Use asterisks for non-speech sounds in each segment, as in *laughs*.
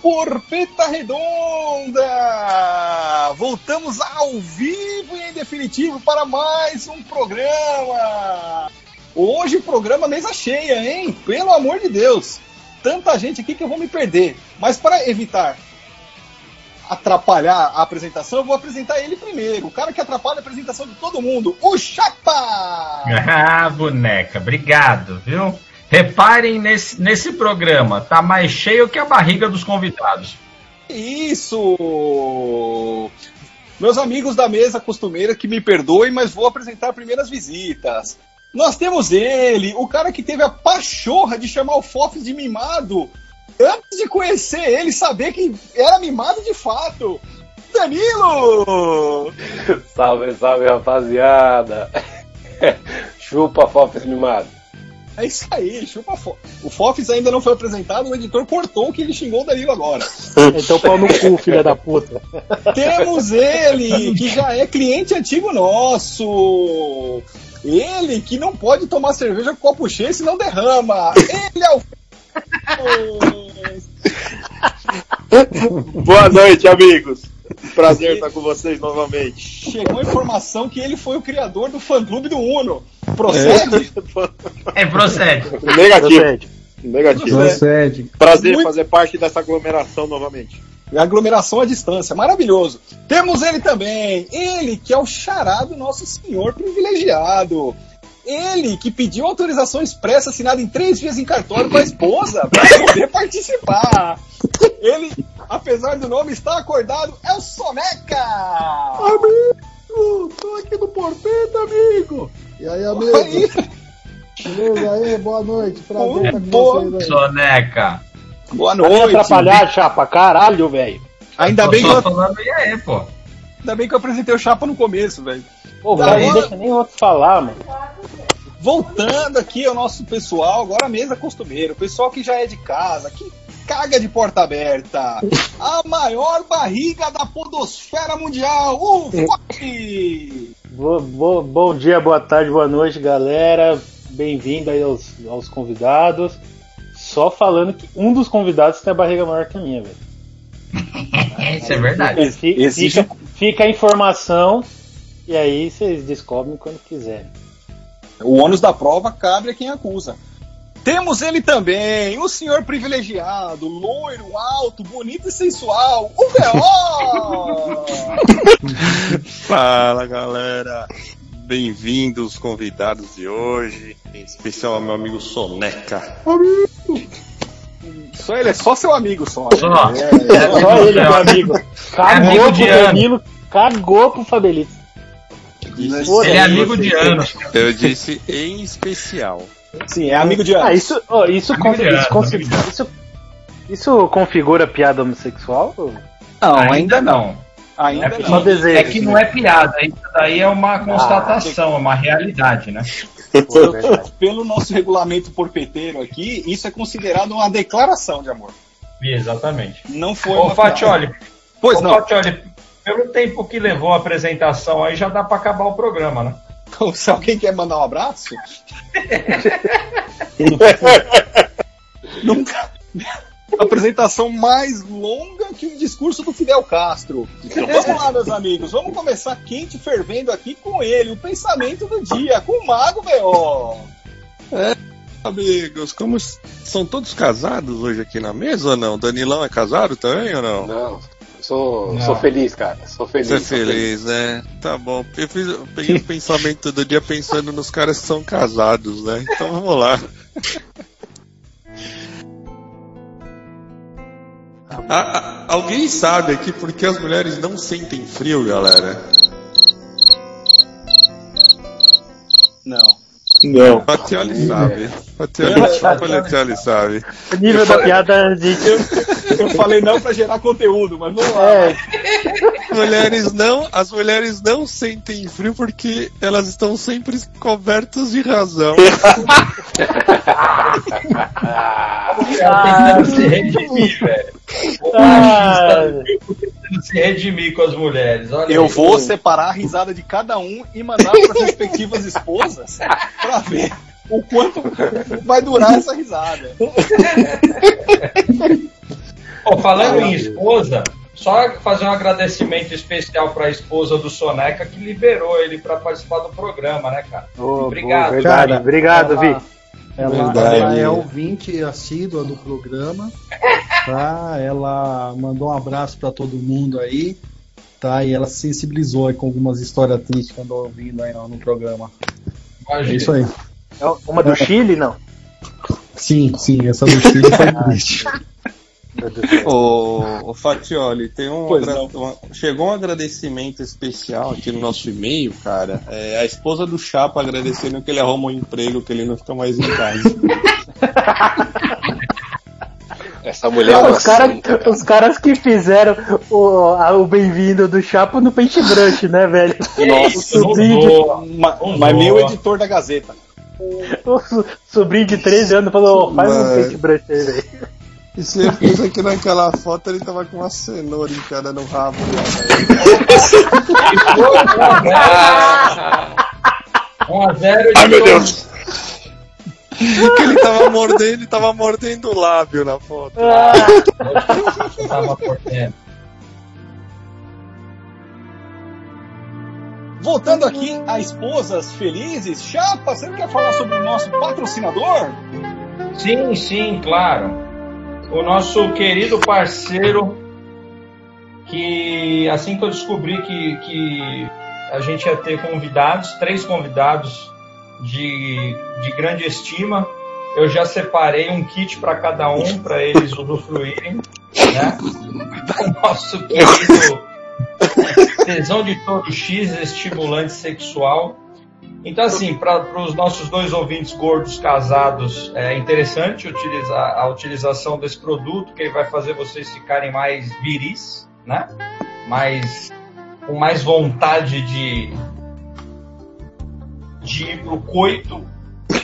Do Porpeta Redonda! Voltamos ao vivo e em definitivo para mais um programa! Hoje programa mesa cheia, hein? Pelo amor de Deus! Tanta gente aqui que eu vou me perder. Mas para evitar atrapalhar a apresentação, eu vou apresentar ele primeiro. O cara que atrapalha a apresentação de todo mundo, o Chapa! *laughs* Ah, boneca, obrigado, viu? Reparem nesse, nesse programa, tá mais cheio que a barriga dos convidados. Isso! Meus amigos da mesa costumeira que me perdoem, mas vou apresentar primeiras visitas. Nós temos ele, o cara que teve a pachorra de chamar o Fofes de mimado antes de conhecer ele, saber que era mimado de fato. Danilo! salve, salve, rapaziada! *laughs* Chupa, Fofes mimado. É isso aí, chupa fo O Fofis ainda não foi apresentado, o editor cortou que ele xingou o Danilo agora. então pau no cu, filha da puta. Temos ele, que já é cliente antigo nosso. Ele que não pode tomar cerveja com copo cheio, senão derrama. Ele é o. Boa noite, amigos. Prazer estar com vocês novamente. Chegou a informação que ele foi o criador do fã-clube do Uno. Procede? É, procede. Negativo. Procede. Negativo. Procede. Prazer Muito... fazer parte dessa aglomeração novamente. Aglomeração à distância, maravilhoso. Temos ele também, ele que é o chará do nosso senhor privilegiado. Ele que pediu autorização expressa assinada em três dias em cartório com a esposa para poder participar. Ele, apesar do nome estar acordado, é o Soneca! Amigo! Tô aqui no porteiro, amigo! E aí, amigo? Aí. Beleza aí? Boa noite. Prazer estar com boa. vocês aí. Soneca! Boa noite! Vai atrapalhar, chapa, caralho, velho! Ainda bem que eu... falando aí, pô. Ainda bem que eu apresentei o chapa no começo, velho. Pô, velho, não deixa nem outro falar, mano. Voltando aqui ao nosso pessoal, agora a mesa costumeira, o pessoal que já é de casa, que caga de porta aberta, a maior barriga da podosfera mundial, o Foque! Bo, bo, bom dia, boa tarde, boa noite, galera. Bem-vindo aí aos, aos convidados. Só falando que um dos convidados tem a barriga maior que a minha, velho. *laughs* Isso é verdade. Fica, Existe... fica a informação e aí vocês descobrem quando quiserem. O ônus da prova cabe a quem acusa. Temos ele também, o senhor privilegiado, loiro, alto, bonito e sensual, o B.O. *laughs* Fala galera, bem-vindos convidados de hoje, em especial ao meu amigo Soneca. Amigo! Só ele é só seu amigo, só. Só, é, é, é só ele, meu amigo. Cagou é pro Danilo, cagou pro Fabelito. Ele é amigo de anos. Eu disse em especial. Sim, é amigo de. Ah, isso, oh, isso, configura, isso, isso, isso, configura piada homossexual? Não, ainda, ainda não. Ainda é, não. Desejo, é que não é piada, isso daí é uma constatação, ah, é uma realidade, né? Pelo, pelo nosso regulamento porpeteiro aqui, isso é considerado uma declaração de amor. Exatamente. Não foi. Ô, Fatioli. Pois Ô, não. Fatioli, pelo tempo que levou a apresentação aí, já dá para acabar o programa, né? Então, se alguém quer mandar um abraço. *laughs* Nunca. Apresentação mais longa que o discurso do Fidel Castro. Então, vamos lá, meus amigos. Vamos começar quente fervendo aqui com ele, o pensamento do dia, com o Mago B.O. É, amigos, como são todos casados hoje aqui na mesa ou não? Danilão é casado também ou não? Não. Sou, sou feliz, cara. Sou feliz. Você é feliz, feliz, né? Tá bom. Eu, fiz, eu peguei o pensamento do dia pensando nos caras que são casados, né? Então vamos lá. Ah, alguém sabe aqui por que as mulheres não sentem frio, galera? Não. Patioli sabe. Patioli sabe. O nível da piada, gente. Eu, eu falei não pra gerar conteúdo, mas não é. mulheres não, as mulheres não sentem frio porque elas estão sempre cobertas de razão. *laughs* tentando se redimir, velho. Ah. Tentando se redimir com as mulheres. Olha eu aí. vou separar a risada de cada um e mandar para as respectivas esposas para ver o quanto vai durar essa risada. Pô, falando em esposa, só fazer um agradecimento especial para a esposa do Soneca que liberou ele para participar do programa, né, cara? Ô, Obrigado. boa. Cara, Obrigado, Vi. Ela, ela é ouvinte assídua do programa, tá? Ela mandou um abraço pra todo mundo aí, tá? E ela se sensibilizou aí com algumas histórias tristes que andou ouvindo aí no, no programa. É Imagina. isso aí. É Uma do Chile, não? Sim, sim, essa do Chile foi triste. *laughs* Ô, *laughs* ô Fatioli, tem um, agra- uma- chegou um agradecimento especial aqui no nosso e-mail, cara. É a esposa do Chapa agradecendo que ele arruma um emprego, que ele não fica mais em casa. *laughs* Essa mulher é Não, uma os, cara, santa. os caras que fizeram o, a- o bem-vindo do Chapo no Paintbrush, né, velho? *laughs* Nossa, o sobrinho. Mas meu editor da Gazeta. o so- sobrinho de 13 anos falou: faz um Mas- Paintbrush aí, velho. E certeza *laughs* que naquela foto ele tava com uma cenoura enfiada no rabo. *laughs* Um a zero. Ai, meu Deus. *laughs* que ele tava mordendo, ele tava mordendo o lábio na foto. Tava cortando. Voltando aqui a esposas felizes, Chapa, você quer falar sobre o nosso patrocinador? Sim, sim, claro. O nosso querido parceiro, que assim que eu descobri que, que a gente ia ter convidados, três convidados de, de grande estima, eu já separei um kit para cada um, para eles usufruírem, né? O nosso querido tesão de todo X, estimulante sexual. Então, assim, para os nossos dois ouvintes gordos casados, é interessante utilizar a utilização desse produto, que vai fazer vocês ficarem mais viris, né? Mais, com mais vontade de, de ir pro coito.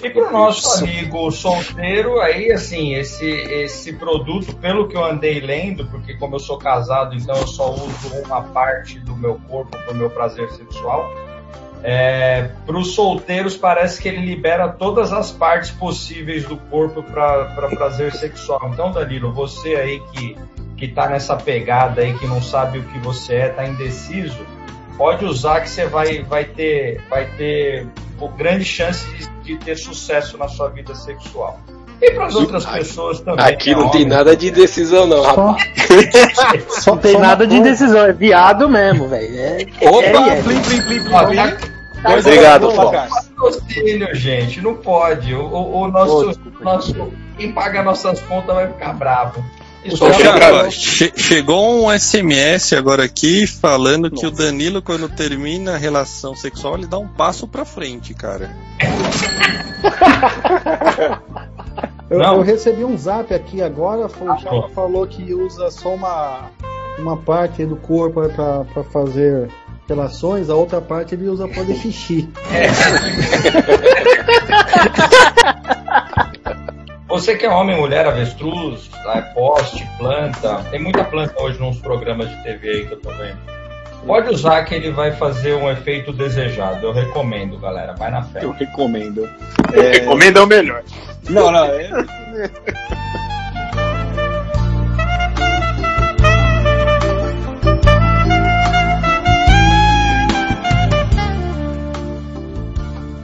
E para o nosso amigo solteiro, aí, assim, esse, esse produto, pelo que eu andei lendo, porque como eu sou casado, então eu só uso uma parte do meu corpo para o meu prazer sexual. É, para os solteiros parece que ele libera todas as partes possíveis do corpo para prazer sexual. Então, Danilo, você aí que que tá nessa pegada aí que não sabe o que você é, tá indeciso, pode usar que você vai vai ter vai ter grande chance de, de ter sucesso na sua vida sexual. E para as outras pessoas também. Aqui né, não tem homens, nada de decisão, não, rapaz. *laughs* Só não tem só nada de decisão, é viado mesmo, velho. É, Opa, é, é. plim, plim, plim, plim, Ó, plim. tá- Obrigado, patrocínio, gente, não pode. O, o- o nosso, nosso, quem paga nossas contas vai ficar bravo. Ô, é che- chegou um SMS agora aqui falando que o Danilo, quando termina a relação sexual, ele dá um passo pra frente, cara. *laughs* *laughs* Eu, eu recebi um zap aqui agora, o bom. falou que usa só uma, uma parte do corpo para fazer relações, a outra parte ele usa para fazer xixi. *laughs* Você que é homem, mulher, avestruz, poste, planta, tem muita planta hoje nos programas de TV aí que eu tô vendo. Pode usar que ele vai fazer um efeito desejado. Eu recomendo, galera. Vai na fé. Eu recomendo. Recomenda o melhor. Não, não, é...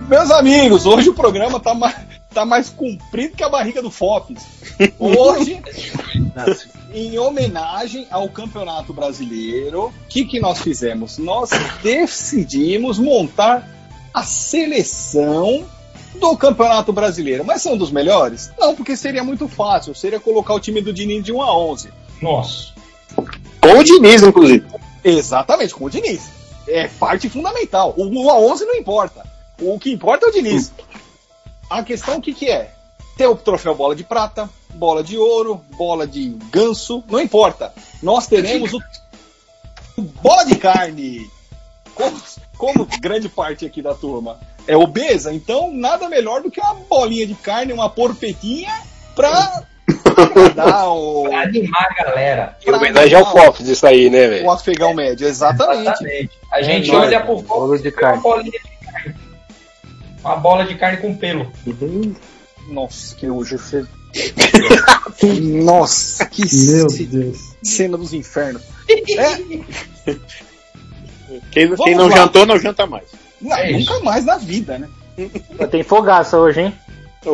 Meus amigos, hoje o programa tá mais, tá mais comprido que a barriga do Fopes. *laughs* Hoje, em homenagem ao Campeonato Brasileiro, o que, que nós fizemos? Nós decidimos montar a seleção do Campeonato Brasileiro. Mas são dos melhores? Não, porque seria muito fácil. Seria colocar o time do Diniz de 1 a 11. Nossa. Com o Diniz, inclusive. Exatamente, com o Diniz. É parte fundamental. O 1 a 11 não importa. O que importa é o Diniz. A questão o que, que é? Ter o troféu bola de prata, bola de ouro, bola de ganso, não importa. Nós teremos o o bola de carne. Como, como grande parte aqui da turma é obesa, então nada melhor do que uma bolinha de carne, uma porpetinha pra, pra dar o, Pra animar a galera. Em homenagem ao Fofes, isso aí, né, o velho? afegão médio. Exatamente. Exatamente. A gente nóis, olha cara. pro de carne. uma bolinha de carne. Uma bola de carne com pelo. Nossa, que hoje. *laughs* Nossa, que Meu ce- Deus. cena dos infernos. *laughs* É, Quem, quem não lá. jantou, não janta mais. não, É isso. nunca mais na vida, né? Tem fogaça hoje, hein?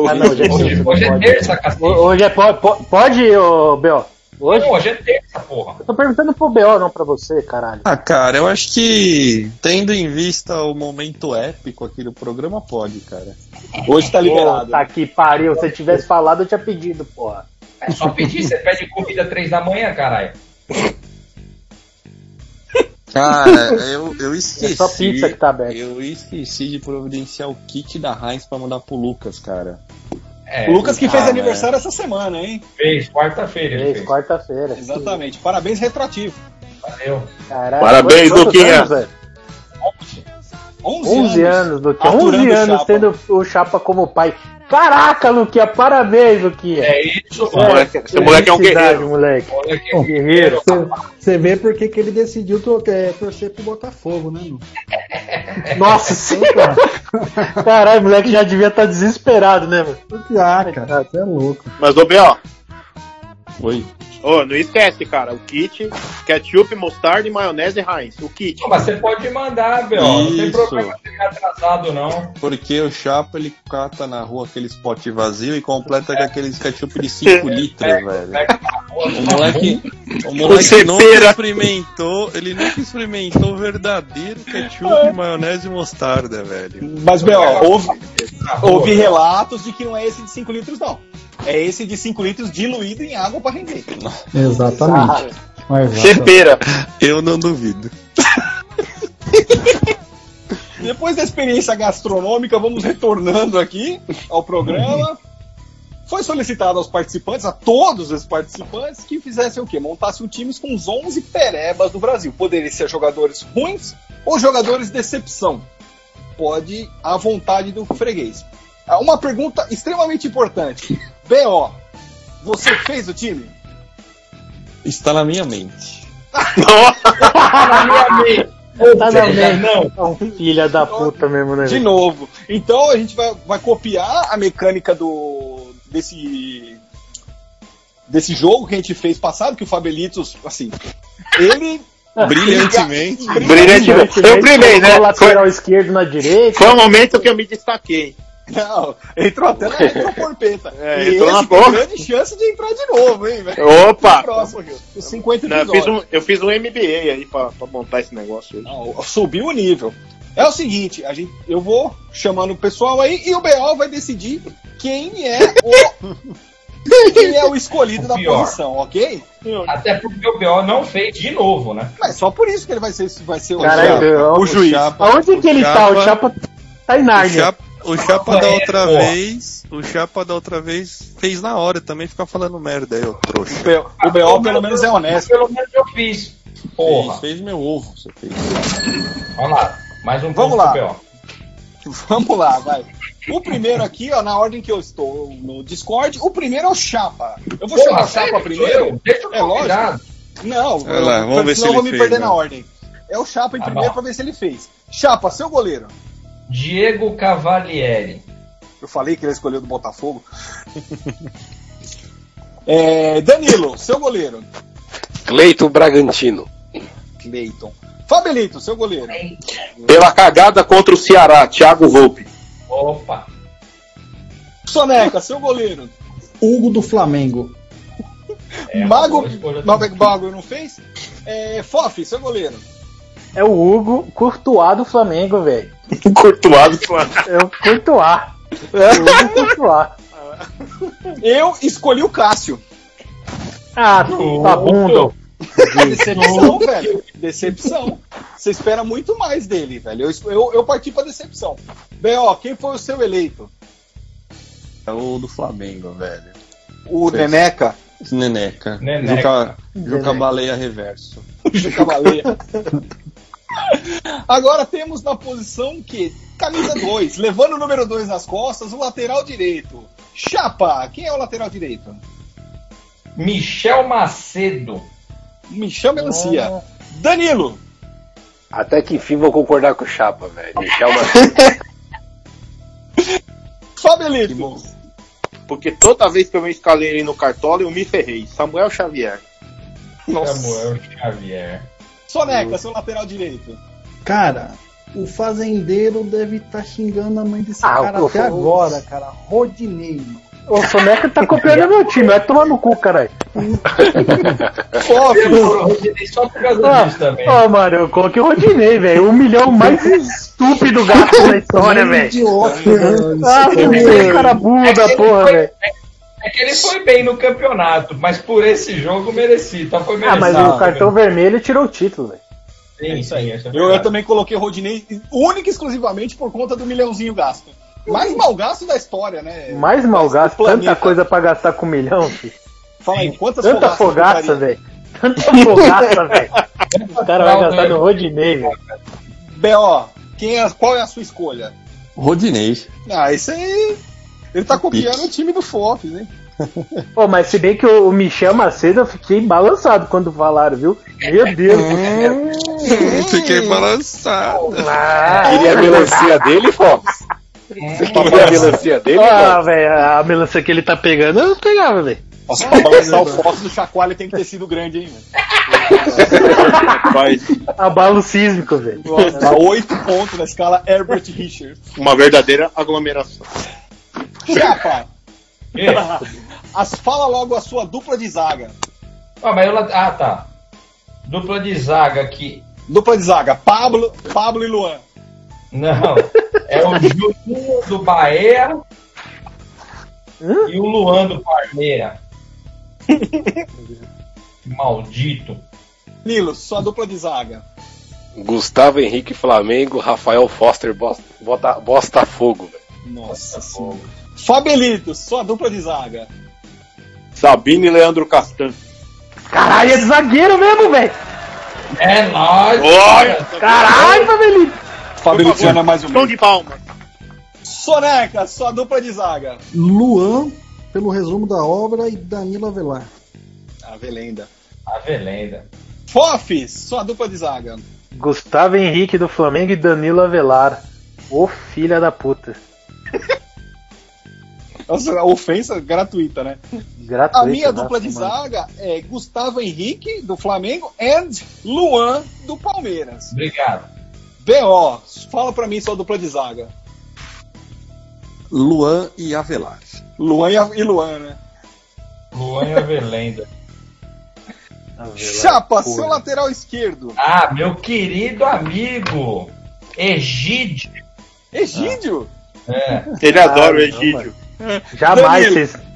Ah, não, hoje é Hoje, hoje é pode. terça, Hoje é. po- po- Pode, ô, B.O.? Hoje? Não, hoje é terça, porra. Eu tô perguntando pro B.O., não pra você, caralho. Ah, cara, eu acho que, tendo em vista o momento épico aqui do programa, pode, cara. Hoje tá liberado. Puta que pariu. Se você tivesse falado, eu tinha pedido, porra. É só pedir, você pede comida três da manhã, caralho. Cara, eu, eu esqueci. É só pizza que tá aberta. Eu esqueci de providenciar o kit da Heinz pra mandar pro Lucas, cara. É, O Lucas que fez Ah, aniversário essa semana, hein? fez, quarta-feira Três, fez. quarta-feira. Exatamente. Parabéns retroativo. Valeu. Caralho. Parabéns, Quantos Luquinha. anos, velho? 11, 11 anos, Luquinha. 11 Aturando o anos Chapa. tendo o Chapa como pai. Caraca, Luquinha, parabéns, Luquinha. É isso, mano. moleque, esse moleque é um guerreiro. moleque. Moleque, Um guerreiro. Você vê por que que ele decidiu to- é, torcer pro Botafogo, né, meu? *laughs* Nossa senhora. Caralho, o moleque já devia estar desesperado, né, mano? Ah, cara, você é louco. Mas, ô, B.O., Oi. Ô, não esquece, cara, o kit, ketchup, mostarda e maionese Heinz. O kit. Mas você pode mandar, Bel. Não tem problema ficar atrasado, não. Porque o Chapa, ele cata na rua aqueles pote vazio e completa com aqueles ketchup de 5 *laughs* litros, velho. Pega na rua, O moleque, o moleque nunca experimentou, ele nunca experimentou o verdadeiro ketchup, maionese e mostarda, velho. Mas, Bel, houve, houve relatos de que não é esse de 5 litros, não. É esse de 5 litros diluído em água pra render. *laughs* Exatamente. Exatamente. Cepera. Eu não duvido. *laughs* Depois da experiência gastronômica, vamos retornando aqui ao programa. Foi solicitado aos participantes, a todos os participantes, que fizessem o quê? Montassem um times com os 11 perebas do Brasil. Poderiam ser jogadores ruins ou jogadores decepção. Pode à vontade do freguês. Ah, Uma pergunta extremamente importante. B.O., você fez o time? Está na minha mente. na minha mente. Tá na seja, mente. não. É filha da puta mesmo, né? De novo. Então a gente vai, vai copiar a mecânica do desse desse jogo que a gente fez passado, que o Fabelitos, assim, ele *laughs* Brilhantemente. Brilhantemente. Eu brilhei, né? Lateral Foi, esquerdo na direita. foi o momento que eu me destaquei. Não, entrou até na retroporpeta. *laughs* É, e entrou na esse tem porra. grande chance de entrar de novo, hein, velho? Opa! Próximo, os 50 Não, eu, fiz um, eu fiz um MBA aí pra, pra montar esse negócio aí. Não, subiu o nível. É o seguinte, a gente, eu vou chamando o pessoal aí e o BO vai decidir quem é o *laughs* quem é o escolhido da pior. posição, ok? Até porque o BO não fez de novo, né? Mas só por isso que ele vai ser, vai ser o, Caralho, o o juiz. Chapa- Aonde que ele tá? O Chapa tá em O Nárnia. Chapa, o Chapa da É, outra porra. vez, o Chapa da outra vez fez na hora também, ficar falando merda aí, ô trouxa. O BO, o BO pelo menos é honesto. Pelo menos eu fiz. Porra. Fez, fez meu ovo, você fez. Vamos lá. Mais um Vamos ponto lá. *laughs* Vamos lá, vai. O primeiro aqui, ó, na ordem que eu estou no Discord, o primeiro é o Chapa. Eu vou chamar Porra, o Chapa primeiro. Deixa eu É lógico. Não, lá, vamos eu, ver se senão eu vou ele me fez, perder né? na ordem. É o Chapa em Tá primeiro pra ver se ele fez. Chapa, seu goleiro. Diego Cavalieri. Eu falei que ele escolheu do Botafogo. *laughs* É, Danilo, seu goleiro. Cleito Bragantino. Cleiton. Fabelito, seu goleiro. Pela cagada contra o Ceará, Thiago Volpe. Opa. Soneca, seu goleiro. Hugo do Flamengo. É, Mago, Mago não fez? É, Fof, seu goleiro. É o Hugo Courtois do Flamengo, velho. *laughs* Curtuado. É o Courtois. É o Hugo Courtois. Eu escolhi o Cássio. Ah, vagabundo. Decepção, velho. Decepção. Você espera muito mais dele, velho. Eu, eu, eu parti pra decepção. B.O., quem foi o seu eleito? É o do Flamengo, velho. O Fez. Neneca. Neneca. Neneca. Juca, Juca Baleia Reverso. de Cavaleiro. Agora temos na posição que camisa 2, levando o número 2 nas costas, o lateral direito. Chapa, quem é o lateral direito? Michel Macedo. Michel Melancia. Danilo. Até que enfim vou concordar com o Chapa, velho. Michel Macedo. *laughs* Fabelito. Porque toda vez que eu me escalei no cartola, eu me ferrei. Samuel Xavier. Samuel Xavier. Soneca, seu lateral direito. Cara, o fazendeiro deve estar xingando a mãe desse Ah, cara até agora, cara. Rodinei. O Soneca tá copiando meu time, vai tomar no cu, caralho. Só por causa Ah, disso também. Ó, mano, eu coloquei o Rodinei, velho. O milhão mais estúpido gasto da história, velho. Idiota, velho. Ah, que cara burro É da porra, velho. É que ele foi bem no campeonato, mas por esse jogo mereci. Então foi Ah, merecido. mas o cartão vermelho tirou o título, velho. Sim, sim, isso é Eu, eu também coloquei Rodinei única e exclusivamente por conta do milhãozinho gasto. Mais mal gasto da história, né? Mais mal gasto, tanta coisa pra gastar com um milhão, *laughs* filho. Fala aí, quantas Tanta fogaça, velho. Tanta *laughs* fogaça, velho. O cara vai gastar no Rodinei, velho. B.O., quem é, qual é a sua escolha? Rodinei. Ah, isso aí. Ele tá copiando o time do FOF, né? *laughs* Pô, mas se bem que o o Michel Macedo eu fiquei balançado quando falaram, viu? Meu Deus. Hum, Fiquei balançado. Ah, Queria a melancia dele, Fox? Você queria a melancia dele, ah, Fox? velho, a melancia que ele tá pegando, eu pegava, velho. Nossa, pra balançar o Fox do chacoalho tem que ter sido grande, hein, velho? *laughs* Abalo sísmico, velho. Dá oito pontos na escala Herbert Richards. uma verdadeira aglomeração. Chapa, as, fala logo a sua dupla de zaga. Ah, mas eu Ah, tá. Dupla de zaga aqui. Dupla de zaga, Pablo, Pablo e Luan. Não. É o Juninho do Bahia e o Luan do Parmeira. Maldito. Nilo, sua dupla de zaga. Gustavo Henrique Flamengo, Rafael Foster Bos- Bota- Botafogo. Nossa senhora. Fabelito, sua dupla de zaga. Sabine e Leandro Castan. Caralho, é de zagueiro mesmo, velho. É nóis. Olha! Caralho, Fabelito. Fabelito já não é mais um. Som de palma. Soneca, sua dupla de zaga. Luan, pelo resumo da obra, e Danilo Avelar. A Velenda. A Velenda. Fofes, sua dupla de zaga. Gustavo Henrique do Flamengo e Danilo Avelar. Ô filha da puta. *laughs* Nossa, ofensa gratuita, né? Gratuito. A minha né, dupla de mano? zaga é Gustavo Henrique, do Flamengo, and Luan, do Palmeiras. Obrigado. B.O., fala pra mim sua dupla de zaga. Luan e Avelar. Luan e, e Luan, né? Luan e a Velenda. Avelar, Chapa, porra. seu lateral esquerdo. Ah, meu querido amigo Egídio. Egídio? É. Ele adora o Ah, Egídio. Jamais Danilo. vocês.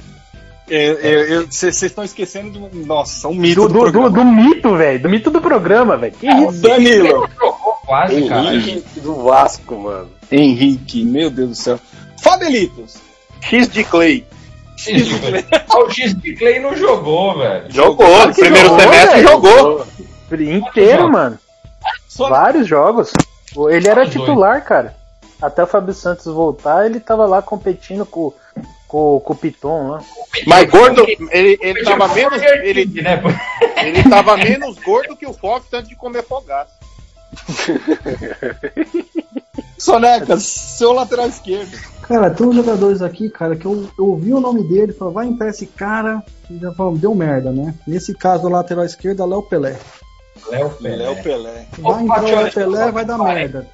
Vocês estão esquecendo de um. Nossa, um mito Do, do, do, do, mito, velho. Do mito do programa, velho. Que isso? Danilo. Jogou quase, cara. Henrique do Vasco, mano. Henrique, meu Deus do céu. Fabelitos. X de Clay. X de Clay. Ah, o X de Clay não jogou, velho. Jogou. Claro No primeiro jogou, semestre velho. jogou. Inteiro, mano. Só Vários jogos. Ele era titular, cara. Até o Fábio Santos voltar, ele tava lá competindo com, com, com o Piton lá. Mas gordo, ele, ele tava menos. Ele, né? *laughs* ele tava menos gordo que o Fox antes de comer fogaço. *laughs* Soneca, seu lateral esquerdo. Cara, tem uns jogadores aqui, cara, que eu, eu ouvi o nome dele e falei, vai entrar esse cara, e já falou, deu merda, né? Nesse caso, o lateral esquerdo é Léo Pelé. Léo Pelé. Léo Pelé. Vai entrar o Léo Pelé, vai dar merda.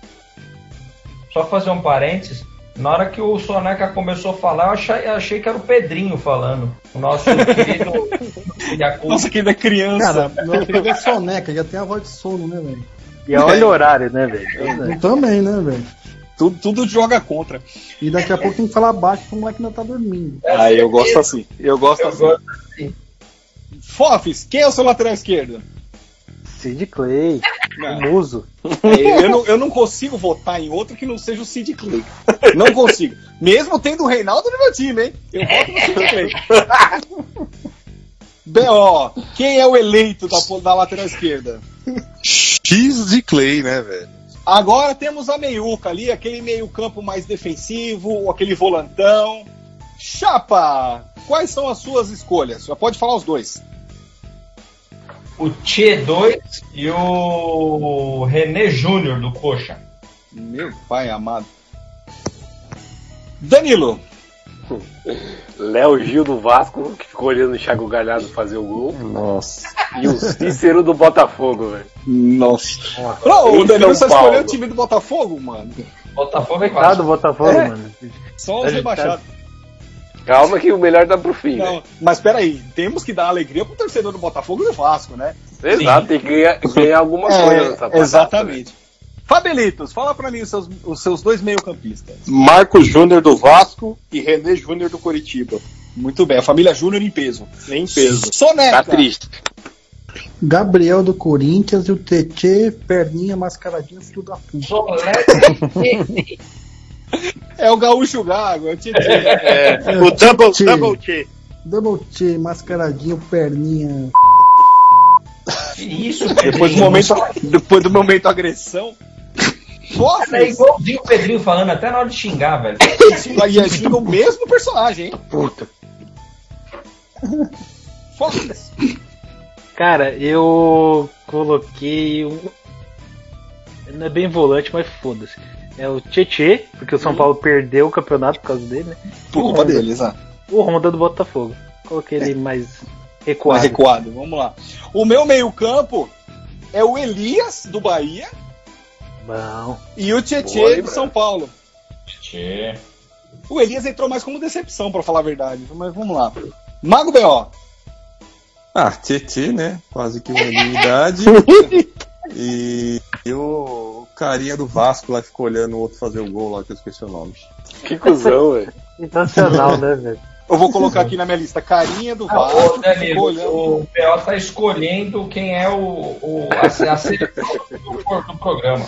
Só fazer um parênteses. Na hora que o Soneca começou a falar, eu achei, eu achei que era o Pedrinho falando. O nosso querido. Nossa, querida criança. Cara, meu apelido é Soneca, já tem a voz de sono, né, velho? E olha o horário, né, velho? Eu também, né, velho? tudo, tudo joga contra. E daqui a pouco tem que falar baixo pro moleque ainda tá dormindo. Ah, eu gosto assim. Eu gosto Eu assim. gosto. Fofes, quem é o seu lateral esquerdo? Sid Clay, Não. o Muso. É, eu, não, eu não consigo votar em outro que não seja o Sid Clay. Não consigo. Mesmo tendo o Reinaldo no meu time, hein? Eu voto no Sid Clay. *laughs* B.O., quem é o eleito da, da lateral esquerda? X de Clay, né, velho? Agora temos a meiuca ali, aquele meio campo mais defensivo, aquele volantão. Chapa, quais são as suas escolhas? Já pode falar os dois. O Tchê 2 e o René Júnior do Coxa. Meu pai amado. Danilo, *laughs* Léo Gil do Vasco, que ficou olhando o Thiago Galhardo fazer o gol. Nossa. E o Cícero do Botafogo, velho. Nossa. Não, o Danilo só escolheu o time do Botafogo, mano. Botafogo é Coitado do quase. Botafogo, É. mano. Só os Tá rebaixados. Calma que o melhor tá pro fim. Não, mas peraí, temos que dar alegria pro torcedor do Botafogo e do Vasco, né? Exato, tem que ganhar, ganhar alguma coisa nessa É, exatamente. Fabelitos, fala pra mim os seus, os seus dois meio-campistas. Marcos Júnior do Vasco e René Júnior do Curitiba. Muito bem, a família Júnior em peso. Nem peso. Soneca. Tá triste. Gabriel do Corinthians e o Tietê, perninha mascaradinha, filho da puta. Solete. *laughs* É o Gaúcho Gago, é o Tietê. É, o Double, Tchê. double T. Double T, mascaradinho, perninha. Que isso, Depois do momento, depois do momento agressão. É Fósseis! igualzinho o Pedrinho falando, até na hora de xingar, velho. Aí a gente o mesmo personagem, hein? Puta. Fósseis! Cara, eu coloquei um. Não é bem volante, mas foda-se. É o Tietê, porque o São Paulo perdeu o campeonato por causa dele, né? Por culpa dele, exato. O Honda do Botafogo. Coloquei ele mais Mais recuado. recuado, vamos lá. O meu meio-campo é o Elias, do Bahia, Bom. e o Tietê, do São Paulo. Tchê. O Elias entrou mais como decepção, pra falar a verdade. Mas vamos lá. Mago B.O. Ah, Tietê, né? Quase que unanimidade. *laughs* e, e o carinha do Vasco lá ficou olhando o outro fazer o gol lá, que eu esqueci o nome. Que cuzão, *laughs* velho. Sensacional, né, velho? Eu vou colocar aqui na minha lista. Carinha do Ah, Vasco. ô, ficou Danilo, olhando. o PO tá escolhendo quem é o, o a, a seleção do, do programa.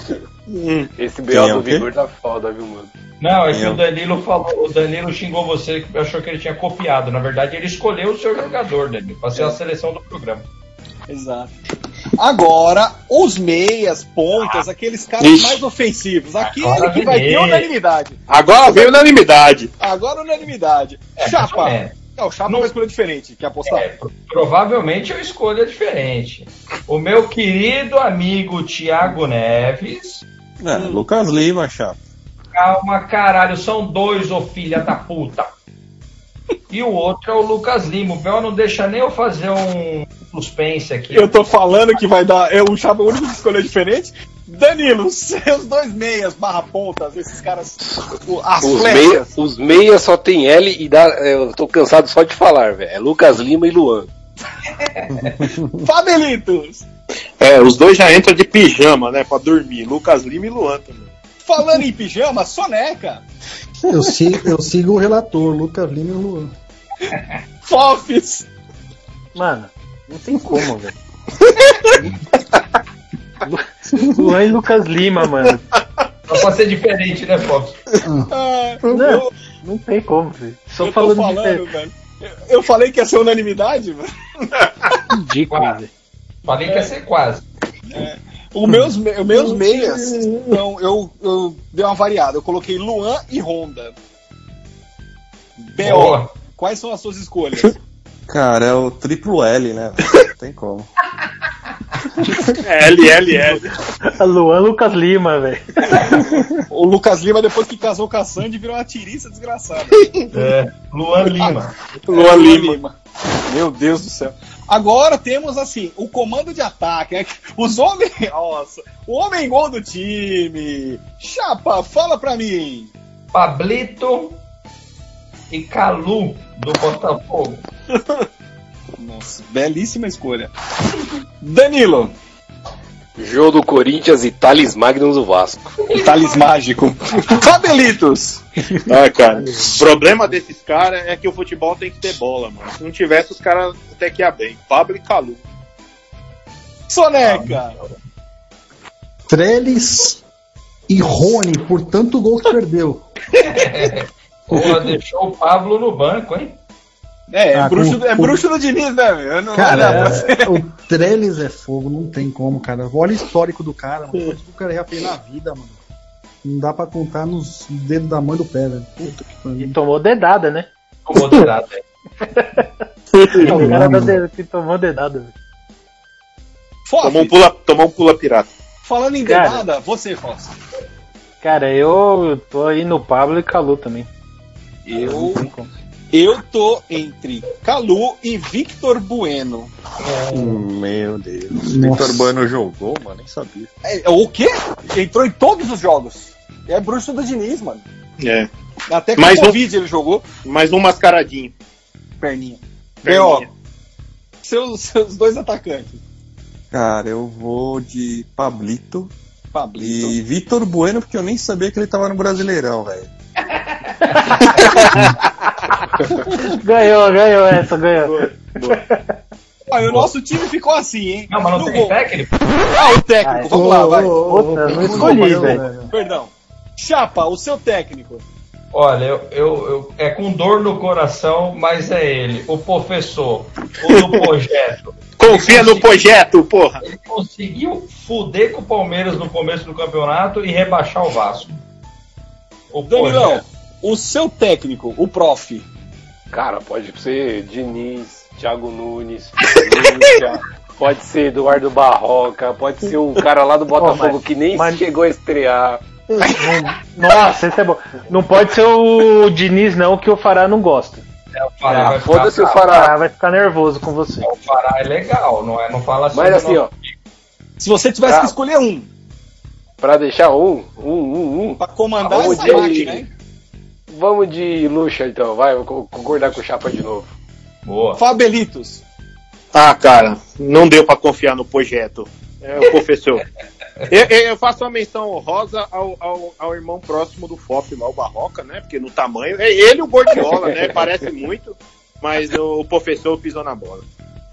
Esse Quem é BO o do? Vigor tá foda, viu, mano? Não, é que o Danilo falou, o Danilo xingou você que achou que ele tinha copiado. Na verdade, ele escolheu o seu jogador, Danilo, pra ser a seleção do programa. Exato. Agora, os meias, pontas, aqueles caras Ixi. mais ofensivos. Aquele Agora que vai ter unanimidade. Agora veio unanimidade. Agora unanimidade. É, Chapa. é. É, o Chapa Não- vai escolher diferente. Quer apostar? É, pro- provavelmente eu escolha diferente. O meu querido amigo Thiago Neves. É, Lucas Lima, chapa. Calma, caralho, são dois, ô filha da puta. E o outro é o Lucas Lima. O Bel não deixa nem eu fazer um suspense aqui. Eu tô falando que vai dar. É o Chapa é o único que escolheu diferente. Danilo, seus dois meias barra pontas, esses caras. As Os meia, os meia só tem L e dá. Eu tô cansado só de falar, velho. É Lucas Lima e Luan. *laughs* Fabelitos. É, os dois já entram de pijama, né? Pra dormir. Lucas Lima e Luan também. Falando em pijama, soneca. Eu sigo, eu sigo o relator, Lucas Lima e Luan. Fofes. Mano, não tem como, velho. Lu- *laughs* Luan e Lucas Lima, mano. Só pra ser diferente, né, Fox? Ah, Não, eu, não tem como, velho. Só eu falando, falando, de velho. Eu- falei que ia ser unanimidade, velho. ridículo, Quase. velho. Falei que ia ser quase. Os meus, me- os meus meias, então, eu, eu dei uma variada. Eu coloquei Luan e Honda. B.O. Quais são as suas escolhas? *laughs* Cara, é o triplo L, né? Não tem como. L, L, L. Luan Lucas Lima, velho. o Lucas Lima, depois que casou com a Sandy, virou uma tiriça desgraçada. É, Luan Lima. Luan Lima. Meu Deus do céu. Agora temos assim, o comando de ataque, né? os homens. Nossa, o homem gol do time. Chapa, fala pra mim. Pablito e Calu do Botafogo. Nossa, belíssima escolha. Danilo, Jogo do Corinthians e Thales Magnus do Vasco. Thales Mágico. Fabelitos. *laughs* Ah, cara. O problema desses caras é que o futebol tem que ter bola, mano. Se não tivesse, os caras até que ia bem. Pablo e Calu. Soneca. Trellis e Rony, por tanto gol que perdeu. *laughs* Porra, deixou o Pablo no banco, hein? É, é, Ah, bruxo, com- é bruxo do Diniz, né, meu? Eu Não Cara, ser. o *laughs* Trellis é fogo, não tem como, cara. Olha o histórico do cara, mano. Quanto que o cara já fez na vida, mano. Não dá pra contar nos dedos da mãe do pé, velho. Puta que E pariu. tomou dedada, né? Tomou dedada? É *laughs* o cara da de- que tomou dedada, velho. Tomou um pula, tomou um pula pirata. falando em Cara. dedada, você, Fox. Cara, eu tô aí no Pablo e Calu também. Eu, eu tô entre Calu e Victor Bueno. Meu Deus. Nossa. Victor Bueno jogou, mano, nem sabia. É, o quê? Entrou em todos os jogos. É bruxo do Diniz, mano. É. Até com Mas o Covid ele jogou. Mais um mascaradinho. Perninha. Perninha. Seus, seus dois atacantes. Cara, eu vou de Pablito Pablito. e Vitor Bueno, porque eu nem sabia que ele tava no Brasileirão, velho. *laughs* *laughs* Ganhou, ganhou essa, ganhou. Ah, e o nosso time ficou assim, hein? Não, mas não No tem gol. técnico? Ah, o técnico. Vamos lá, vai. Puta, não escolhi, velho. Perdão. Chapa, o seu técnico. Olha, eu, eu, eu- é com dor no coração, mas é ele, o professor, o do *laughs* projeto. Confia no projeto, porra. Ele conseguiu fuder com o Palmeiras no começo do campeonato e rebaixar o Vasco. O Danilão, projeto. O seu técnico, o prof. Cara, pode ser Diniz, Thiago Nunes, *laughs* pode ser Eduardo Barroca, pode ser um cara lá do Botafogo mas- que nem mas- chegou a estrear. Não- Nossa, esse é bom. Não pode ser o Diniz, não, que o Fará não gosta. É, o Fará Ah, vai Foda-se o ficar- O Fará. Fará vai ficar nervoso com você. O Fará é legal, não, é, não fala assim. Mas assim, ó, Se você tivesse Tá. que escolher um pra deixar um, um, um, um, pra comandar essa máquina, hein? Vamos de Lucha então, vai, vou co- concordar com o Chapa de novo. Boa. Fabelitos. Ah, cara, não deu pra confiar no projeto. É o professor. *laughs* eu, eu- faço uma menção honrosa ao, ao, ao irmão próximo do FOP lá, o Barroca, né? Porque no tamanho. É ele o Gordiola, né? Parece muito, mas o, o professor pisou na bola.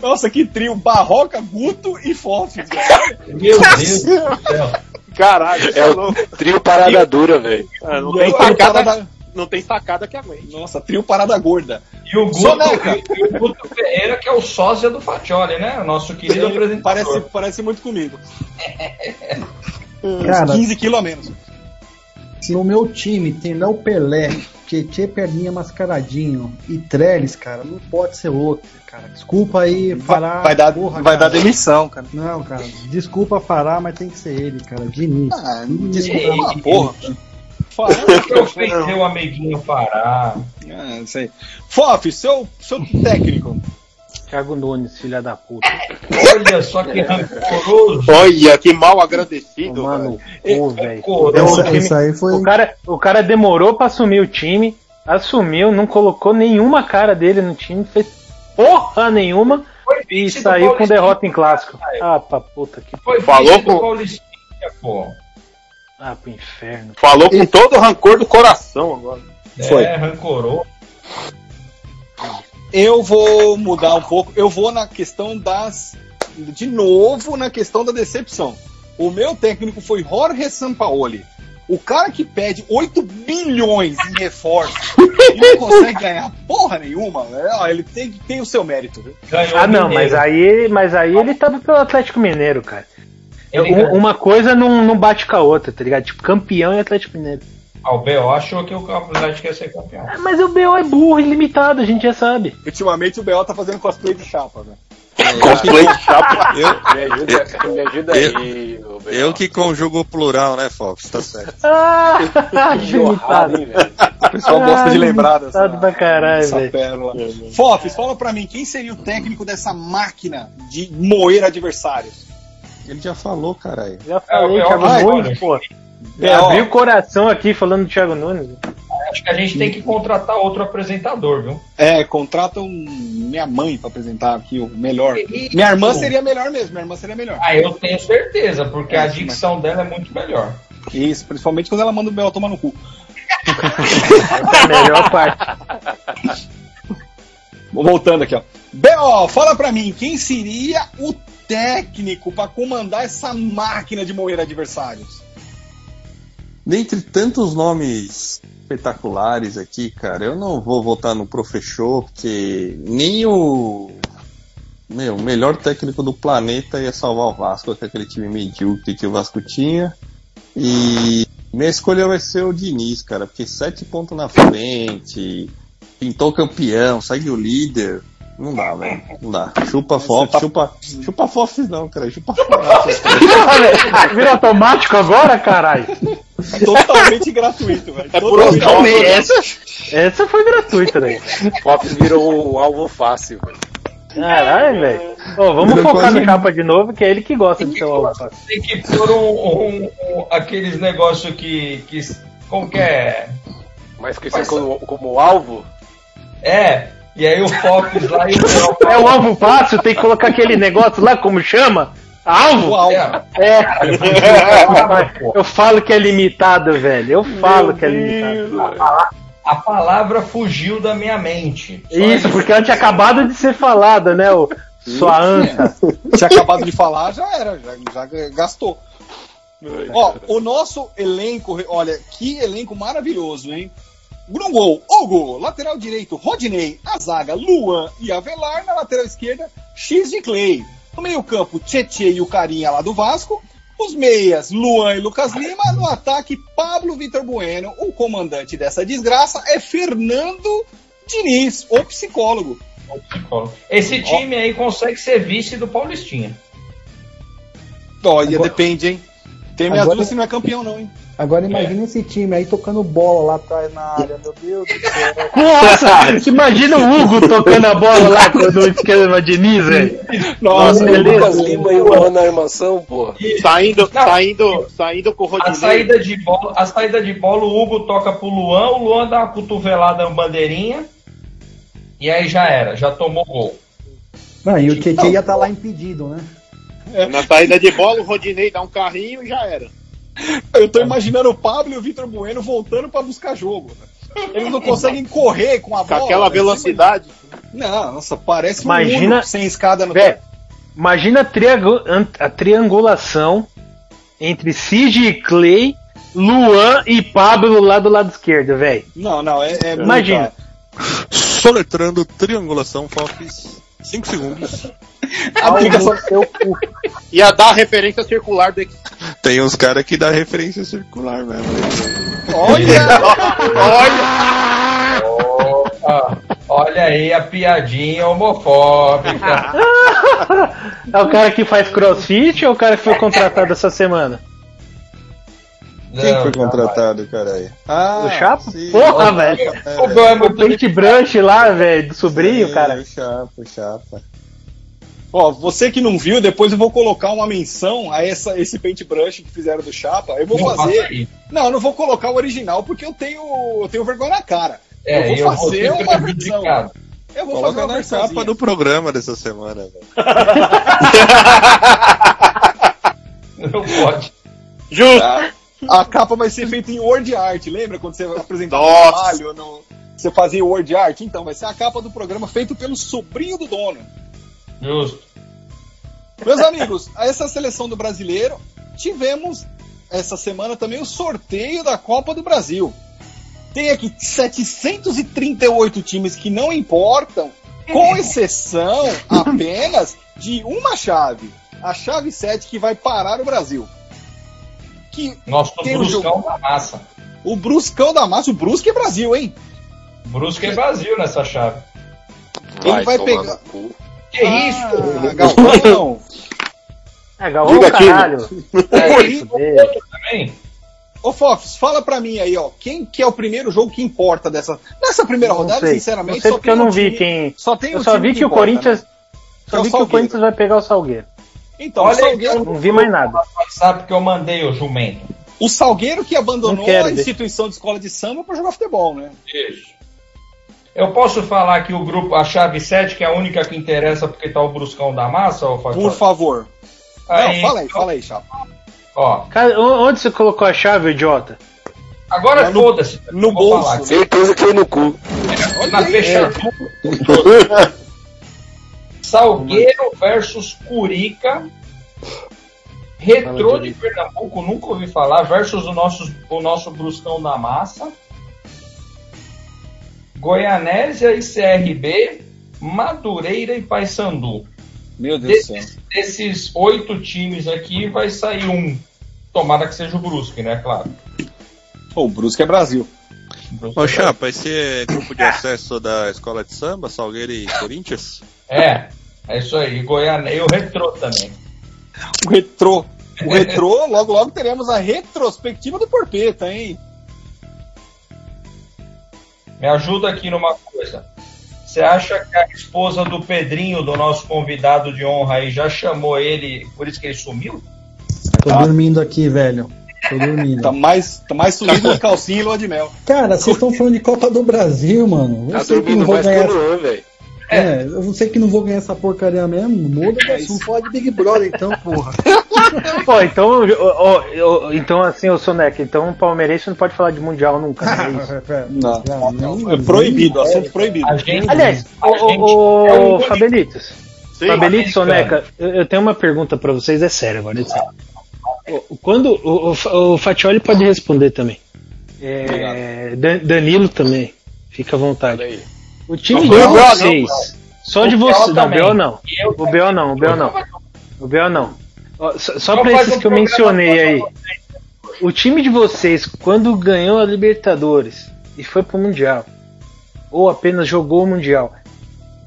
Nossa, que trio. Barroca, Guto e velho. Meu Deus do céu. Caralho, É o falou. trio parada dura, velho. Ah, não, tem parada- não tem sacada que aguente. Nossa, trio parada gorda. E o Guto, Soneca. e o Guto Ferreira, que é o sósia do Fatioli, né? O nosso querido apresentador. Parece, parece muito comigo. Cara. 15 quilos a menos. No meu time tem Léo Pelé, Tietê Perninha Mascaradinho e Trellis, cara, não pode ser outro, cara. Desculpa aí, Fará. vai dar, porra, vai dar cara. demissão, cara. Não, cara, desculpa Fará, mas tem que ser ele, cara. Diniz. Ah, desculpa, uma porra. Fala, *laughs* que ofendeu o amiguinho Pará. Ah, isso aí. Fof, seu, seu técnico. Thiago Nunes, filha da puta. Olha só que rancoroso. Olha, que mal agradecido. Mano, velho. cu, velho. Rancoroso. O Essa, time- essa aí foi. O cara, o cara demorou pra assumir o time, assumiu, não colocou nenhuma cara dele no time, fez porra nenhuma Foi e saiu com derrota em clássico. Ah, pra puta que. Foi Falou com- Paulistinha, pô. Ah, pro inferno. Falou com todo o rancor do coração agora. Foi. É, rancoroso. Eu vou mudar um pouco. Eu vou na questão das. De novo, na questão da decepção. O meu técnico foi Jorge Sampaoli. O cara que pede 8 bilhões em reforço e não *laughs* consegue ganhar porra nenhuma, né? Ele tem, tem o seu mérito. Viu? Ganhou Ah, não, mas aí, mas aí ele tava pelo Atlético Mineiro, cara. Um- uma coisa não, não bate com a outra, tá ligado? Tipo, campeão e Atlético Mineiro. Ah, o B.O. achou que o Atlético ia ser campeão. Ah, Mas o BO é burro, ilimitado, a gente já sabe. Ultimamente o BO tá fazendo cosplay de chapa, velho. Cosplay de chapa. *laughs* Eu, Me ajuda, me ajuda Eu- aí, eu que conjugo o plural, né, Fox? Tá certo. *laughs* Ah, limitado. O pessoal gosta de lembrar dessa, pra caralho, dessa pérola. Fofes, fala pra mim, quem seria o técnico dessa máquina de moer adversários? Ele já falou, caralho. Já falei, É, o Thiago BO, Nunes, olha. pô. É, Abri o coração aqui falando do Thiago Nunes. Acho que a gente tem que contratar outro apresentador, viu? É, contrata um, minha mãe pra apresentar aqui o melhor. Minha irmã seria melhor mesmo, minha irmã seria melhor. Ah, eu tenho certeza, porque É, a dicção dela é muito melhor. Isso, principalmente quando ela manda o Bel tomar no cu. Essa é a melhor parte. Voltando aqui, ó. B.O., fala pra mim, quem seria o técnico pra comandar essa máquina de moer adversários? Dentre tantos nomes espetaculares aqui, cara, eu não vou votar no Professor, porque nem o meu, melhor técnico do planeta ia salvar o Vasco com aquele time medíocre que o Vasco tinha. E minha escolha vai ser o Diniz, cara, porque sete pontos na frente, pintou campeão, segue o líder. Não dá, velho. Não dá. Chupa fof, chupa, chupa fof não, cara. Chupa *laughs* fof. Vira automático agora, caralho? Totalmente gratuito, velho. É por Totalmente. osmose. Essa, essa foi gratuita, né? Fox virou um alvo fácil. velho. Caralho, velho. Ô, vamos Virou focar no chapa de novo, que é ele que gosta de ser o alvo fácil. Tem que pôr um, um- um- aqueles negócios que, que. Como que é? Mas que como, como alvo, É, e aí o Fox lá e o É o alvo fácil, tem que colocar aquele negócio lá, como chama? Alvo? Uau. É, É. Eu falo que é limitado, velho. Eu falo que é limitado. a palavra fugiu da minha mente. Só Isso, porque ela tinha acabado de ser falada, né? O sua anta. Tinha acabado de falar, já era, já, já gastou. Ó, o nosso elenco, olha, que elenco maravilhoso, hein? No gol, Hugo, lateral direito, Rodney, a zaga, Luan e Avelar, na lateral esquerda, X de Clay. No meio campo, Tietê e o Carinha lá do Vasco. Os meias, Luan e Lucas Lima. No ataque, Pablo Vitor Bueno. O comandante dessa desgraça é Fernando Diniz, o psicólogo. Esse time aí consegue ser vice do Paulistinha. Olha, Agora- depende, hein? Tem minhas Agora- dúvidas se não é campeão, não, hein? Agora imagina esse time aí tocando bola lá atrás na área, meu Deus do céu. Nossa! *laughs* Imagina o Hugo *laughs* tocando a bola lá quando o *laughs* esquema Diniz, velho. Nossa, o beleza. Lucas Lima e o Luan na armação, pô. Saindo, saindo, saindo com o A Rodinei. saída de bola, a saída de bola, o Hugo toca pro Luan, o Luan dá uma cotovelada no bandeirinha. E aí já era, já tomou gol. Não, e o Tietchan ia estar lá impedido, né? Na saída de bola, o Rodinei dá um carrinho e já era. Eu tô imaginando o Pablo e o Vitor Bueno voltando pra buscar jogo. né? Eles não conseguem correr com a Com bola. aquela né? velocidade. Não, nossa, parece um Imagina- Uno sem escada no Velho, imagina a, triangu- an- a triangulação entre Cid e Clay, Luan e Pablo lá do lado esquerdo, velho. Não, não, é, é Imagina. Soletrando triangulação, Fox. 5 segundos. Aplicação, Ia dar a referência circular do Tem uns caras que dá referência circular mesmo. olha, Olha! Opa, olha aí a piadinha homofóbica. *laughs* É o cara que faz crossfit ou é o cara que foi contratado essa semana? Quem Não, foi contratado, caralho? Ah, O Chapa? sim. Porra, velho. O é O muito paintbrush lá, velho, do sobrinho, Sim, cara. O Chapa, o Chapa. Ó, você que não viu, depois eu vou colocar uma menção a essa, esse paintbrush que fizeram do Chapa. Eu vou Não fazer. Não, eu não vou colocar o original porque eu tenho, eu tenho vergonha na cara. É, eu vou fazer ser uma versão. Eu vou Coloca fazer uma na versão. capa do programa dessa semana, velho. *laughs* Não pode. Justo! A capa vai ser feita em word art, lembra quando você apresentava o trabalho? No... Você fazia word art? Então, vai ser a capa do programa feito pelo sobrinho do dono. Justo. Meus amigos, a essa seleção do brasileiro, tivemos essa semana também o sorteio da Copa do Brasil. Tem aqui 738 times que não importam, com exceção apenas de uma chave. A chave 7 que vai parar o Brasil. Que Nosso Tem o Bruscão da massa. o Bruscão da Massa, o Brusque é Brasil, hein? Brusque é Brasil nessa chave. Ele vai tomar pegar- Que isso? Ah, Galvão. É, Galvão, Diga aqui, caralho. É É, isso fuder. também? Ô Fofs, fala pra mim aí, ó. Quem que é o primeiro jogo que importa dessa. Nessa primeira Não rodada, sei. sinceramente. Não sei só porque eu um não vi time- quem. Só tem Eu só vi que o importa, Corinthians. né? Só é o vi que o Salgueiro. Corinthians vai pegar o Salgueiro. Então, Olha o Salgueiro, Não vi mais nada. WhatsApp que eu mandei, o jumento. o Salgueiro que abandonou a ver. instituição de escola de samba pra jogar futebol, né? Isso. Eu posso falar que o grupo, a chave 7, que é a única que interessa porque tá o Bruscão da massa, ô Por favor. Aí, não, fala aí, fala aí, Chapa. Ó, Cara, onde você colocou a chave, idiota? agora no- foda-se. no eu vou bolso, falar. Certeza que foi no cu. Na fechadura. *laughs* Salgueiro versus Curica. Retrô de. Pernambuco, nunca ouvi falar, versus o nosso, o nosso Bruscão da Massa. Goianésia e CRB, Madureira e Paysandu. Meu Deus do céu. Desses, oito times aqui, vai sair um. Tomara que seja o Brusque, né? Claro. Pô, o Brusque é Brasil. Ô, é Chapa, esse é grupo de acesso da escola de samba, Salgueiro e Corinthians? É, é isso aí. Goiânia e o Retrô também. O retrô. o retrô, logo logo teremos a retrospectiva do Porpeta, hein? Me ajuda aqui numa coisa. Você acha que a esposa do Pedrinho, do nosso convidado de honra aí, já chamou ele, por isso que ele sumiu? Tô dormindo aqui, velho. Tô dormindo. Tá mais, tá mais sumido que calcinha e lua de mel. Cara, vocês estão falando de Copa do Brasil, mano. Eu Tá dormindo mais que o Luan, velho. É, eu sei que não vou ganhar essa porcaria mesmo. Muda de assunto, fala de Big Brother então, porra. *laughs* Pô, então, ó, ó, então assim, ô Soneca, então o palmeirense não pode falar de mundial nunca, né? *laughs* É isso. Não. Já, não- É proibido, assunto proibido. A gente, Aliás, é um ô, Fabelitos, Sim. Fabelitos. Soneca, eu, eu tenho uma pergunta pra vocês, é sério agora, é sério. Quando o, o, o Fatioli pode responder também. É, Dan- Danilo também, fica à vontade. Olha aí. O time Não de Bel, não, vocês, só O de vocês, não, o. Bel não. O Bel não, o Bel não. O Bel não. Só, só pra esses um que eu mencionei aí. O time de vocês, quando ganhou a Libertadores e foi pro Mundial, ou apenas jogou o Mundial,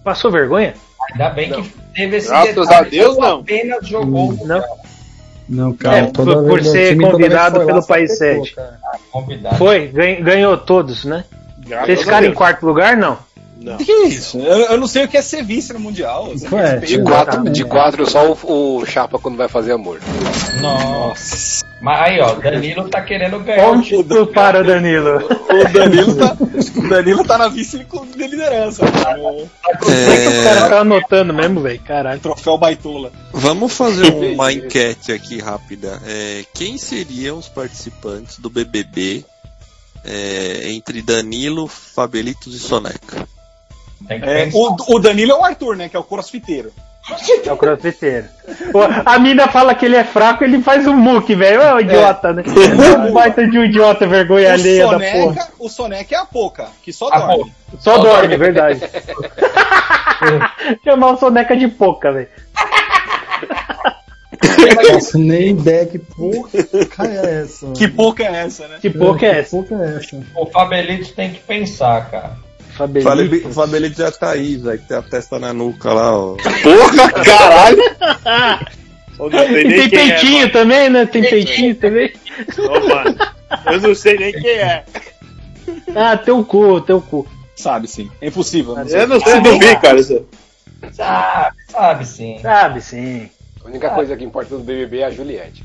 passou vergonha? Ainda bem que teve esse Graças detalhe. a Deus, Eu não. apenas jogou o Não? Não, cara, É, toda por- ser convidado pelo país sede. convidado. Foi, gan- ganhou todos, né? Graças Vocês ficaram em quarto lugar, não? Não. Que isso? Eu, eu não sei o que é ser vice no Mundial. Ué. De quatro, de quatro só o, o Chapa quando vai fazer amor. Nossa. Mas aí, ó, Danilo tá querendo ganhar o Como título. para, Danilo? O Danilo tá, o Danilo tá na vice de liderança. No É que o cara tá anotando mesmo, velho. Caralho. troféu Baitola. Vamos fazer *laughs* uma enquete aqui rápida. É, quem seriam os participantes do BBB é, entre Danilo, Fabelitos e Soneca? Que É, o, o Danilo é o Arthur, né? Que é o crossfiteiro. É o crossfiteiro. A mina fala que ele é fraco, ele faz um muque, velho. É um idiota, né? *laughs* É um baita de um idiota, vergonha O alheia da porra. Soneca, o Soneca é a Poca, que só Ah, dorme. pô, Só dorme, é verdade. *laughs* Chamar o soneca de pouca, velho. Faço nem ideia que porra é essa. Que pouca é essa, né? Que pouca é Que essa? porca é essa? o Fabelito tem que pensar, cara. Fabelito. O Fabelitos é a Thaís, aí que tem a testa na nuca lá, ó. Porra, *laughs* caralho! E tem é, peitinho também, né? Tem peitinho *laughs* também. mano. Eu não sei nem quem é. Ah, teu cu, teu cu. Sabe sim. É impossível. Não Eu não sei do vi, cara. Isso. Sabe, sabe sim. Sabe, sim. A única coisa que importa do BBB é a Juliette.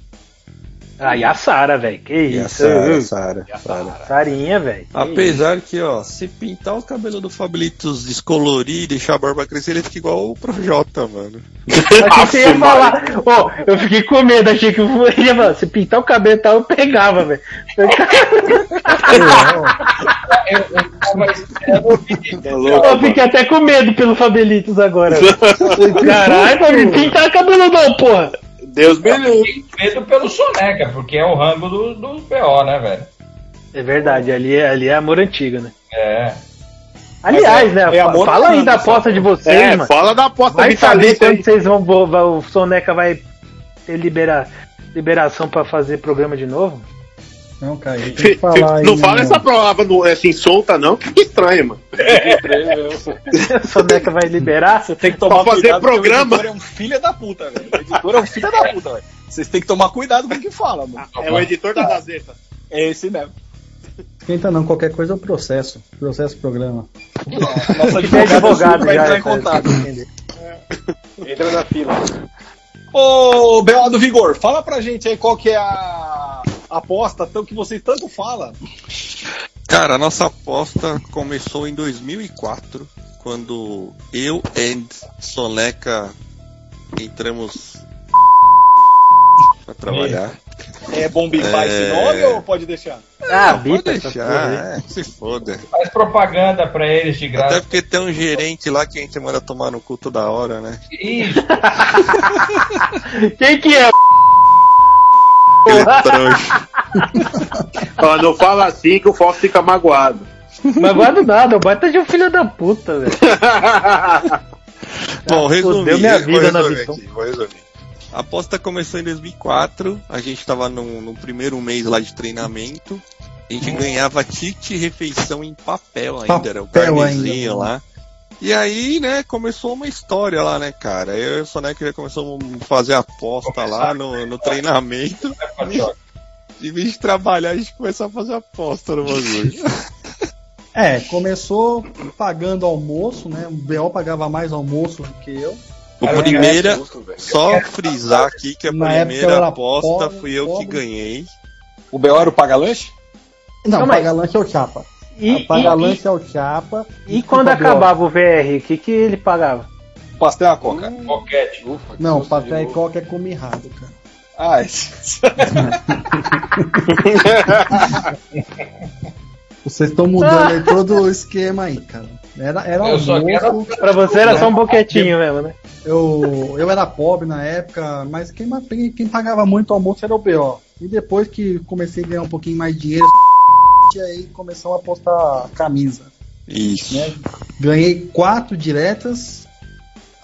Ah, e a Sara, velho. Que E a isso? Sara, Sara, E a Sara. Sara. Sarinha, velho. Apesar que, ó, se pintar o cabelo do Fabelitos descolorir e deixar a barba crescer, ele fica igual o Projota, mano. isso. Achei que você ia falar. Ó, eu fiquei com medo, achei que eu ia falar. Se pintar o cabelo e tal, eu pegava, velho. Eu, eu louco, Eu fiquei até com medo pelo Fabelitos agora. *laughs* Caralho, vai me pintar cabelo não, porra. Deus me livre. Medo pelo Soneca, porque é o rango do, do PO, né, velho? É verdade, ali é, ali é amor antigo, né? É. Aliás, né? é amor fala aí da sabe? aposta de vocês, É, mano. fala da aposta Vai saber aí. quando vocês vão, o Soneca vai ter libera, liberação pra fazer programa de novo? Não, cara, tem que falar aí. Não né, fala mano? essa palavra no- assim solta, não, que estranho, mano. Que estranho mesmo. O Soneca vai liberar? Você tem que tomar Pra fazer cuidado, programa. O editor é um filho da puta, velho. O editor é um filho da puta, velho. Vocês têm que tomar cuidado com o que fala, mano. É o editor da Gazeta. É esse mesmo. Esquenta não, qualquer coisa é o processo. Processo programa. Nossa *laughs* Ele é advogado vai já. entrar em contato. entender. Entra na fila. Ô, B.O. do Vigor, fala pra gente aí qual que é a aposta tão que você tanto fala. Cara, a nossa aposta começou em 2004, quando eu e Soneca entramos pra trabalhar. É bom bifar É. esse nome ou pode deixar? Ah, Não, bipa pode deixar, é, se foda. Faz propaganda pra eles de Até graça. porque tem um gerente lá que a gente manda tomar no cu toda hora, né? Isso, *laughs* Quem que é? Aquele trouxa. *laughs* Ó, não fala assim que o Fausto fica magoado. Magoado nada, o baita de um filho da puta, velho. *laughs* Bom, minha vida na Vitão. aqui, vou resumir. A aposta começou em 2004, a gente tava no, no primeiro mês lá de treinamento, a gente ganhava ticket refeição em papel ainda, era o Papel carnezinho ainda, lá. E aí, né, começou uma história lá, né, cara? Eu e o Soneca já começamos a fazer aposta lá no, no treinamento. Em vez de trabalhar, a gente começou a fazer aposta no bagulho. *laughs* É, começou pagando almoço, né? O BO pagava mais almoço do que eu. O Cara, primeira, É só frisar aqui que a Na primeira aposta pobre, fui eu que pobre. ganhei. O B.O. era o paga-lanche? Não, Calma aí. paga-lanche é o Chapa. E, Paga-lanche é o Chapa. e, e quando acabava o VR, o que, que ele pagava? Pastel a coca. Boquete. Ufa, que Não, pastel de e coca é come errado, cara. Ah, esse- *laughs* Vocês estão mudando aí todo o esquema aí, cara. Era, era Eu só quero- almoço, Pra você era só um boquetinho mesmo, né? eu, eu era pobre na época, mas quem, quem pagava muito almoço era o BO. E depois que comecei a ganhar um pouquinho mais de dinheiro, e aí começou a apostar camisa. Isso. né? Ganhei quatro diretas.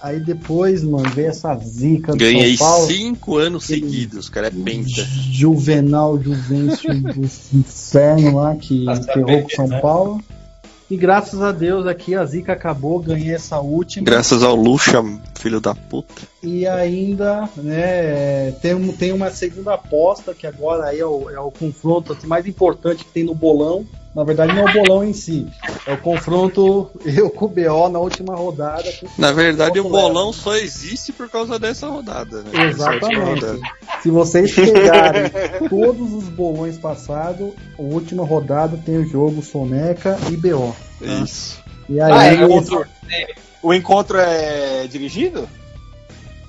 Aí depois, mano, veio essa zica do Ganhei São Paulo. cinco anos seguidos, cara. É penta. Juvenal Juvencio do inferno lá que Tá ferrou com São né? Paulo. E graças a Deus aqui a zica acabou, ganhei essa última. Graças ao Lucha, filho da puta. E ainda, né, tem, tem uma segunda aposta, que agora aí é o, é o confronto mais importante que tem no bolão. Na verdade, não é o bolão em si, é o confronto *laughs* eu com o BO na última rodada. Na verdade, o leva? bolão só existe por causa dessa rodada, né? Exatamente. rodada. Se vocês pegarem todos os bolões passados, a última rodada tem o jogo Soneca e BO. Isso. E Ah, aí, é, o, encontro, o encontro é dirigido?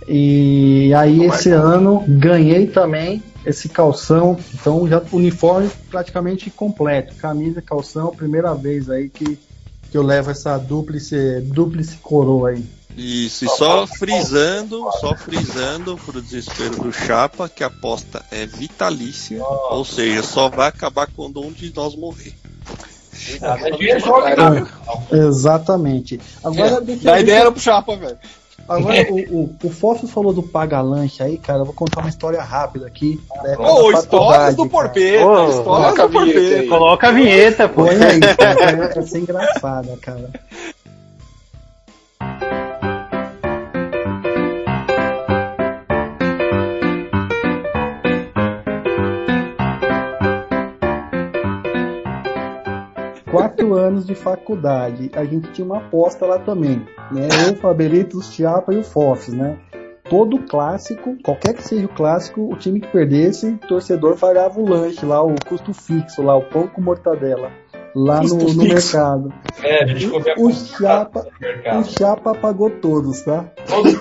e aí esse ano ganhei também esse calção, então já uniforme praticamente completo, camisa, calção, primeira vez aí que, que eu levo essa duplice, duplice coroa aí. Isso, e só frisando, só frisando pro desespero do Chapa que a aposta é vitalícia, ou seja, só vai acabar quando um de nós morrer. Cada dia joga, não. Exatamente. Agora Dá eu- ideia era pro Chapa, velho. Agora, *laughs* o, o, o Fósforo falou do paga-lanche aí, cara. Eu vou contar uma história rápida aqui. Ô, da histórias do. Porpeta, Ô, histórias do Porpeta. Coloca a vinheta, pô. Põe aí, cara. É, é ser engraçada, cara. Anos de faculdade. A gente tinha uma aposta lá também. Né? Eu, Fabelito, o Chiapa e o Fofs, né? Todo clássico, qualquer que seja o clássico, o time que perdesse, o torcedor pagava o lanche lá, o custo fixo lá, o pão com mortadela. Lá no, no mercado. É, a gente comia O Chapa, o. Chapa pagou todos, tá? Todos-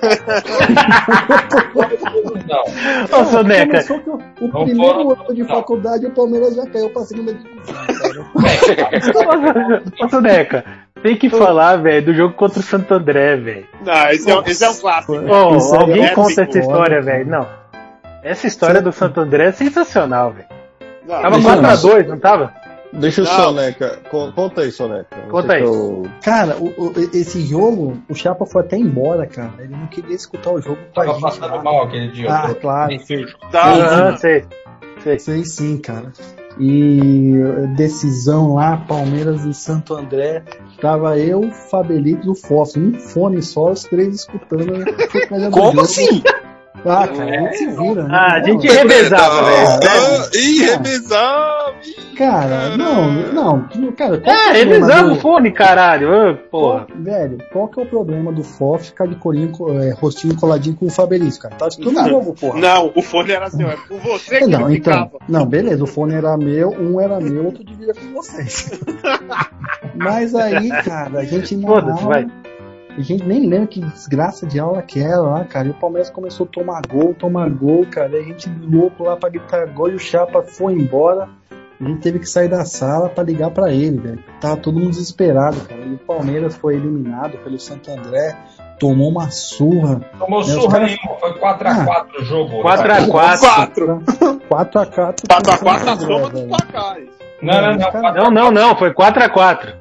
Não. Ô, Soneca, o, Não primeiro foram- ano de não. faculdade o Palmeiras já caiu pra segunda divisão, cara. ô, Soneca, tem que falar, velho, do jogo contra o Santo André, velho. Não, esse é, um- esse é um clássico. Isso aí alguém é conta essa história, velho. Não. Essa história do Santo André é sensacional, velho. Tava Deixa eu- 4x2, não tava? Deixa o Não. Soneca. con- Conta aí, Soneca. Não Conta aí. eu- Cara, o- o- esse jogo, o Chapa foi até embora, cara. Ele não queria escutar o jogo com a Tava gente passando lá. mal aquele dia. Ah, claro, sei, tá, sei. Sei. sei sim, cara. E eh, decisão lá, Palmeiras e Santo André. Tava eu, Fabelito e o Fósforo. Um fone só, os três escutando. Como jogo. assim? Ah, cara, a gente se vira, né? Ah, a gente revezava, velho. Ah, Ih, revezava! Cara, não, não, cara, É, é problema revezava do- o fone, caralho. Porra. Velho, qual que é o problema do FOF ficar de corinho, co- é, rostinho coladinho com o Fabrício, cara? Tá todo Não. jogo, porra. Não, o fone era seu, é com você que Não, ele então, ficava. não, beleza, o fone era meu, um era meu, outro dividia com vocês. *laughs* Mas aí, cara, a gente na Foda-se, vai. a gente nem lembra que desgraça de aula que era lá, cara. E o Palmeiras começou a tomar gol, tomar gol, cara. E a gente louco lá pra gritar gol e o Chapa foi embora. A gente teve que sair da sala pra ligar pra ele, velho. Tava todo mundo desesperado, cara. E o Palmeiras foi eliminado pelo Santo André, tomou uma surra. Tomou os surra caras- nenhuma. Foi 4x4 o jogo. 4x4. 4. 4x4. 4x4 na soma dos placares. Não, não, não. Cara, Não, não, não. Foi 4x4.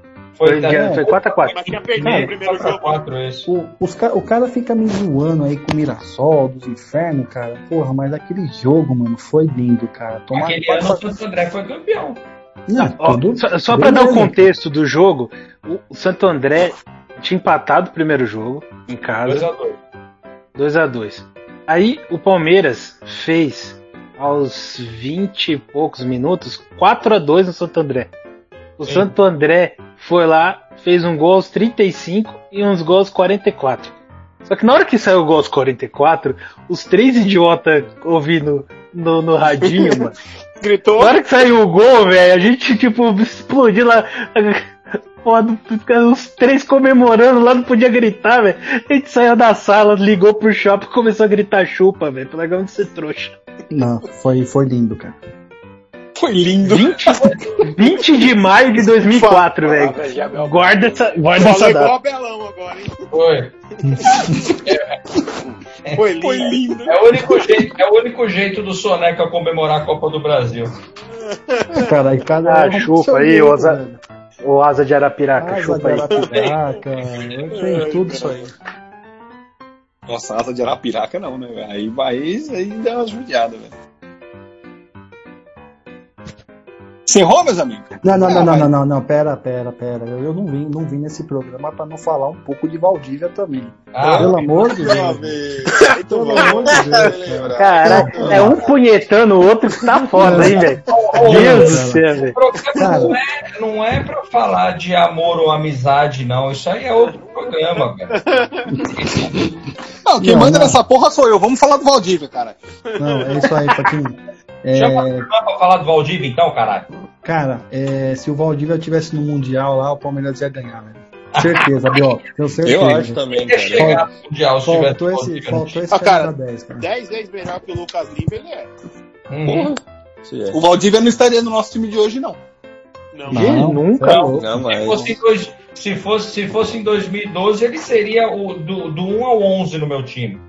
Foi, Foi, é. foi 4x4. Mas tinha perdido o primeiro jogo. 4x4 esse. O, os o cara fica me zoando aí com o Mirassol, dos infernos, cara. Porra, mas aquele jogo, mano, foi lindo, cara. Tomar Aquele quatro- ano o Santo André foi campeão. Não, Ó, tudo- só só pra dar o contexto do jogo, o- Santo André tinha empatado o primeiro jogo em casa. 2x2. 2 a 2 Aí o Palmeiras fez aos 20 e poucos minutos 4 a 2 no Santo André. O Sim. Santo André foi lá, fez um gol aos 35 e uns gols aos 44. Só que na hora que saiu o gol aos 44, os três idiotas ouvindo no, no radinho, mano. *laughs* Gritou. Na hora que saiu o gol, velho, a gente, tipo, explodiu lá. *laughs* Foda, os três comemorando lá, não podia gritar, velho. A gente saiu da sala, ligou pro shopping e começou a gritar chupa, velho. Pelo de ser trouxa. Não, foi, foi lindo, cara. Foi lindo. 20, 20 de maio de 2004, velho. Guarda essa, guarda Falou essa igual data. o Belão agora, hein? Foi. *laughs* Foi lindo. Foi lindo. *laughs* É o único jeito, é o único jeito do Soneca comemorar a Copa do Brasil. Cara, aí cada Ah, chupa aí, Oza- velho. O asa de Arapiraca, Asa chupa de aí. Arapiraca, tem tudo isso aí. Nossa, asa de Arapiraca não, né, velho? Aí vai, aí deu uma judiada, velho. Encerrou, meus amigos? Não, não, Ah, não, não, não, não, não, pera, pera, pera. Eu eu não vim, não vim nesse programa pra não falar um pouco de Valdívia também. Ah, Pelo amor de Deus. Pelo amor de Deus. Cara, é um punhetando o outro que tá foda, hein, velho? Deus do céu, velho. O programa não é, não é pra falar de amor ou amizade, não. Isso aí é outro programa, cara. Não, quem Não, manda não. nessa porra sou eu. Vamos falar do Valdívia, cara. Não, é isso aí, pra quem. É, Chama o pra falar do Valdívia, então, caralho. cara, é, se o Valdívia tivesse no Mundial lá, o Palmeiras ia ganhar, velho. Certeza, Bió. *laughs* Tenho certeza. Eu acho também, Ia cara. chegar no Mundial se Faltou esse, Valdívia faltou esse Ah, cara, camisa 10, cara. 10 vezes melhor que o Lucas Lima, ele é. Uhum. É. O Valdívia não estaria no nosso time de hoje, não. Não, Não, nunca. louco. Não, Se fosse, dois- se, fosse, se fosse em 2012, ele seria o do, do 1 ao 11 no meu time.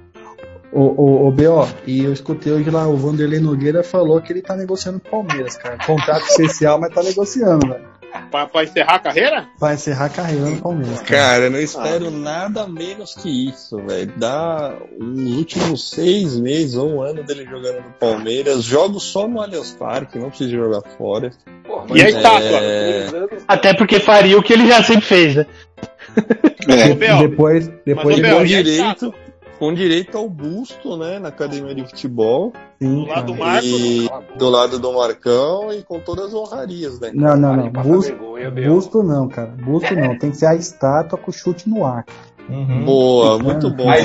O, o, o B.O., e eu escutei hoje lá, o Vanderlei Nogueira falou que ele tá negociando com o Palmeiras, cara. Contrato especial, mas tá negociando, velho. pra, pra encerrar a carreira? Vai encerrar a carreira no Palmeiras, cara. Cara, eu não espero nada menos que isso, velho. Dá os últimos seis meses ou um ano dele jogando no Palmeiras. Jogo só no Allianz Parque, não preciso jogar fora. Porra, E a estátua? É... três anos, Até porque faria o que ele já sempre fez, né? *laughs* Bel, depois, depois Mas, ô, E Bel, com e a direito, com direito ao busto, né, na academia de futebol, sim, do lado do cara. Marcos, e do lado do Marcão e com todas as honrarias, né? Não, não, não. Busto, vergonha, busto não, cara. Busto não. Tem que ser a estátua com o chute no ar. Uhum. Boa, muito bom. A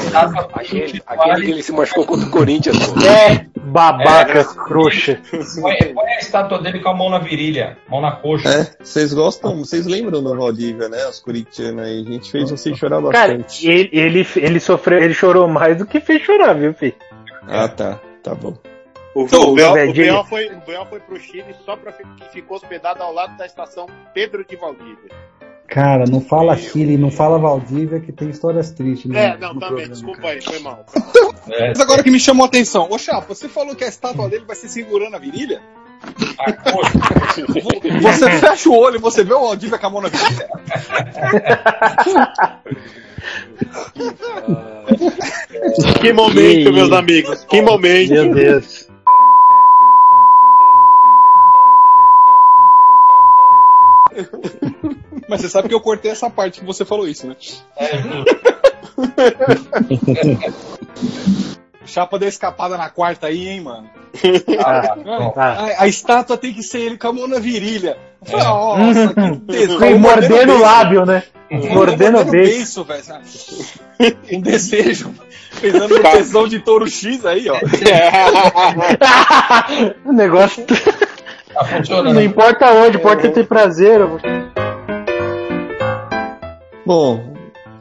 com Aquele, que ele se machucou contra o Corinthians, pô. É, babaca, trouxa. Põe, põe a estátua dele com a mão na virilha, mão na coxa. É, vocês gostam, vocês lembram do Valdívia, né? Os corintianos aí. A gente fez vocês chorar Cara, bastante. ele, ele, ele sofreu, ele chorou mais do que fez chorar, viu, filho? Ah, tá. Tá bom. O, Então, o, Bel, velho, o, foi, o Bel foi pro Chile só pra que ficou hospedado ao lado da estação Pedro de Valdívia. Cara, não fala Chile, não fala Valdívia, que tem histórias tristes. no- É, não, também, programa, desculpa cara. aí, foi mal. *laughs* É, Mas agora que me chamou a atenção. Ô, Chapa, você falou que a estátua dele vai ser segurando a virilha? a coxa. Você fecha o olho e você vê o Valdívia com a mão na virilha? *laughs* Que momento, Que meus amigos. Que momento. Meu Deus. *laughs* Mas você sabe que eu cortei essa parte que você falou isso, né? É. *laughs* Chapa deu escapada na quarta aí, hein, mano? Ah. Ah. A, a estátua tem que ser ele com a mão na virilha. É. Nossa, *laughs* que tesão. E mordendo o lábio, né? Mordendo o beijo. beiço, velho. Um desejo. Pensando no tesão de touro X aí, ó. *laughs* o negócio. Tá funcionando. Não importa onde, importa ter prazer. Bom,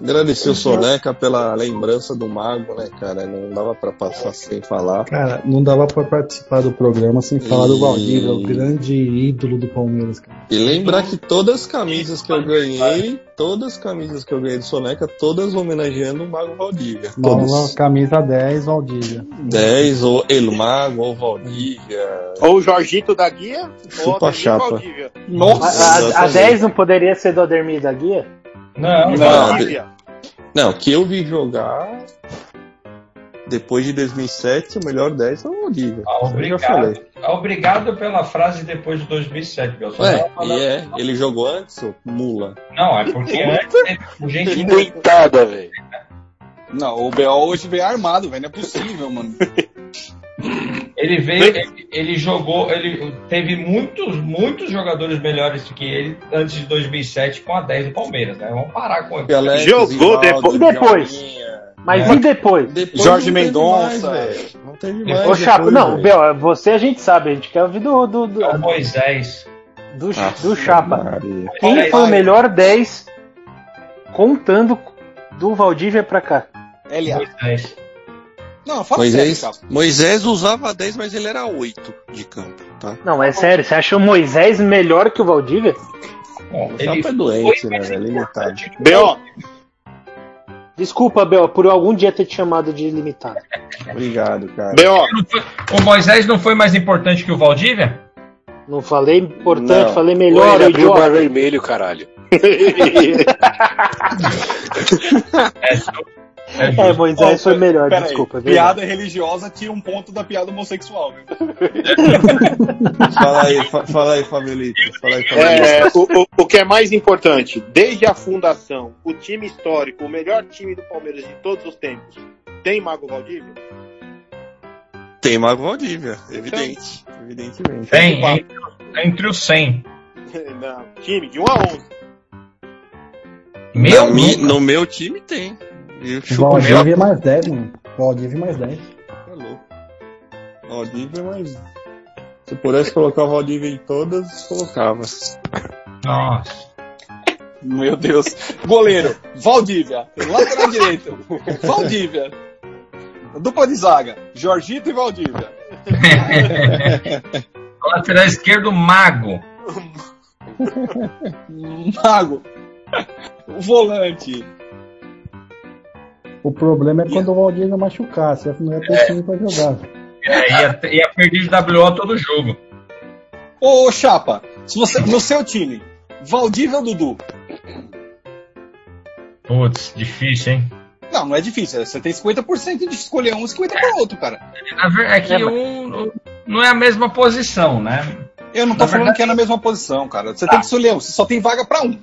agradecer o Soneca pela lembrança do Mago, né, cara? Não dava pra passar sem falar. Cara, não dava pra participar do programa sem falar do E- Valdívia, o grande ídolo do Palmeiras, cara. E lembrar que todas as camisas que eu ganhei, todas as camisas que eu ganhei do Soneca, todas homenageando o Mago Valdívia. Todas. camisa 10, Valdívia. 10, ou El Mago, ou Valdívia. Ou o Jorgito da Guia, ou Chupa a chapa. Valdívia. A, Nossa. a, a Exatamente. 10 não poderia ser do Ademir da Guia? Não, Não, não. de- Guia. Não, que eu vi jogar depois de 2007, o melhor 10 foi o. Ah, já obrigado. falei. Obrigado pela frase depois de 2007, Biel. Só Ué, tava falando- e é, ele jogou antes, mula. Não, é porque antes gente Pintada, velho. Não, o BO hoje veio armado, velho. Não é possível, mano. *laughs* Ele veio, ele, ele jogou, ele teve muitos, muitos jogadores melhores do que ele antes de 2007 com a 10 do Palmeiras, né? Vamos parar com ele. Jogou depois- E depois? Mas É. e depois? Depois Jorge Mendonça. Não teve mais. Ô, Chapo, não, velho. Bel, você a gente sabe, a gente quer ouvir do, do, do, É o Moisés. do, Nossa, do Chapa. Maria. Quem foi o melhor 10 contando do Valdívia pra cá? LA. Moisés. Não, fala Moisés, sério. Moisés usava 10, mas ele era 8 de campo, tá? Não, é sério, você acha o Moisés melhor que o Valdívia? Bom, O ele Chapa é doente, né, velho? Limitado. importante que o B.O. Desculpa, Bel, por algum dia ter te chamado de limitado. Obrigado, cara. B.O. O Moisés não foi mais importante que o Valdívia? Não falei importante, Não. falei Pô, melhor, ele o abriu o idiota. vermelho, caralho. *laughs* É, é É. Moisés foi melhor, Pera aí, desculpa. é piada religiosa tira um ponto da piada homossexual, viu? *laughs* Fala aí, fa- fala aí, Fabelito. Fala aí, Fabelito. É, o, o- o que é mais importante, desde a fundação, o time histórico, o melhor time do Palmeiras de todos os tempos, tem Mago Valdívia? Tem Mago Valdívia, evidente. Evidentemente. Tem, entre, entre os 100. Não. Time de 1 a 11. Meu no meu time tem. E o Chupa Valdívia é mais 10, mano. Valdívia mais 10. é louco. Valdívia, mas. Se eu pudesse colocar o Valdívia em todas, colocava. Nossa. Meu Deus. Goleiro, Valdívia. Lateral direito, Valdívia. Dupla de zaga, Jorgito e Valdívia. *laughs* Lateral esquerdo, Mago. Mago. O volante. O problema é quando o Valdívia machucar, você não ia ter time pra jogar. É, ia, ia perder de WO todo jogo. Ô, Chapa, se você, no seu time, Valdívia ou Dudu? Putz, difícil, hein? Não, não é difícil. Você tem 50% de escolher um e 50% para outro, cara. É que É, um não é a mesma posição, né? Eu não tô Na falando verdade- que é na mesma posição, cara. Você tem que escolher um. Você só tem vaga pra um.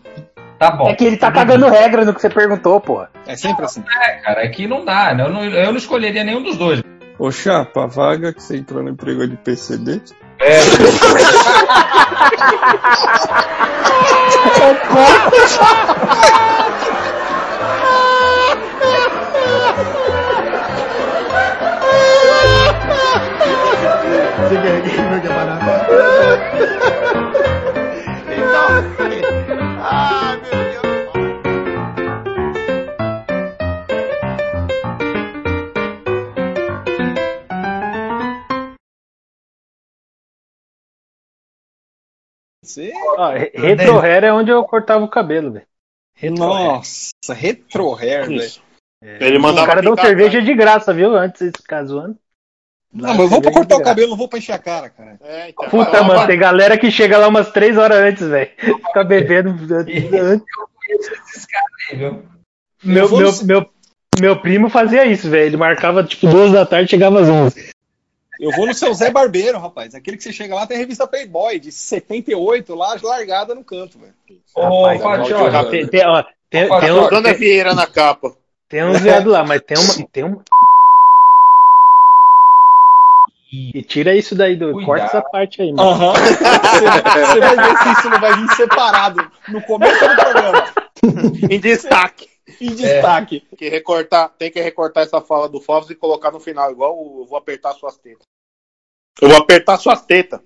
Tá bom. É que ele tá cagando regra no que você perguntou, porra. É sempre assim. É, cara, é que não dá. né? Eu não, eu não escolheria nenhum dos dois. Ô, Chapa, a vaga que você entrou no emprego é de PCD? *laughs* Você... *laughs* *laughs* Ó, re- retro hair é onde eu cortava o cabelo, velho. Nossa, retro hair, velho. Ele Os mandava caras dão pintar, cerveja de graça, viu? Antes de ficar zoando. Não, mas eu vou pra cortar o cabelo, não vou pra encher a cara, cara. É, então. Puta, mano, tem galera que chega lá umas 3 horas antes, velho. Fica bebendo antes. Meu, meu, meu, meu primo fazia isso, velho. Ele marcava tipo 2 da tarde chegava às 11. Eu vou no seu Zé Barbeiro, rapaz. Aquele que você chega lá tem a revista Playboy, de 78, lá largada no canto, velho. Ô, Patioca, Tem, tem, ó, tem, um- Dona Vieira na capa. tem uns viados lá, mas tem uma. Tem uma... E tira isso daí, do, Cuidado. corta essa parte aí, mano. Aham. Você, você vai ver se isso não vai vir separado no começo do programa, Em destaque. Em destaque. Tem que recortar, tem que recortar essa fala do Fovos e colocar no final, igual o eu vou apertar suas tetas. Eu vou apertar suas tetas.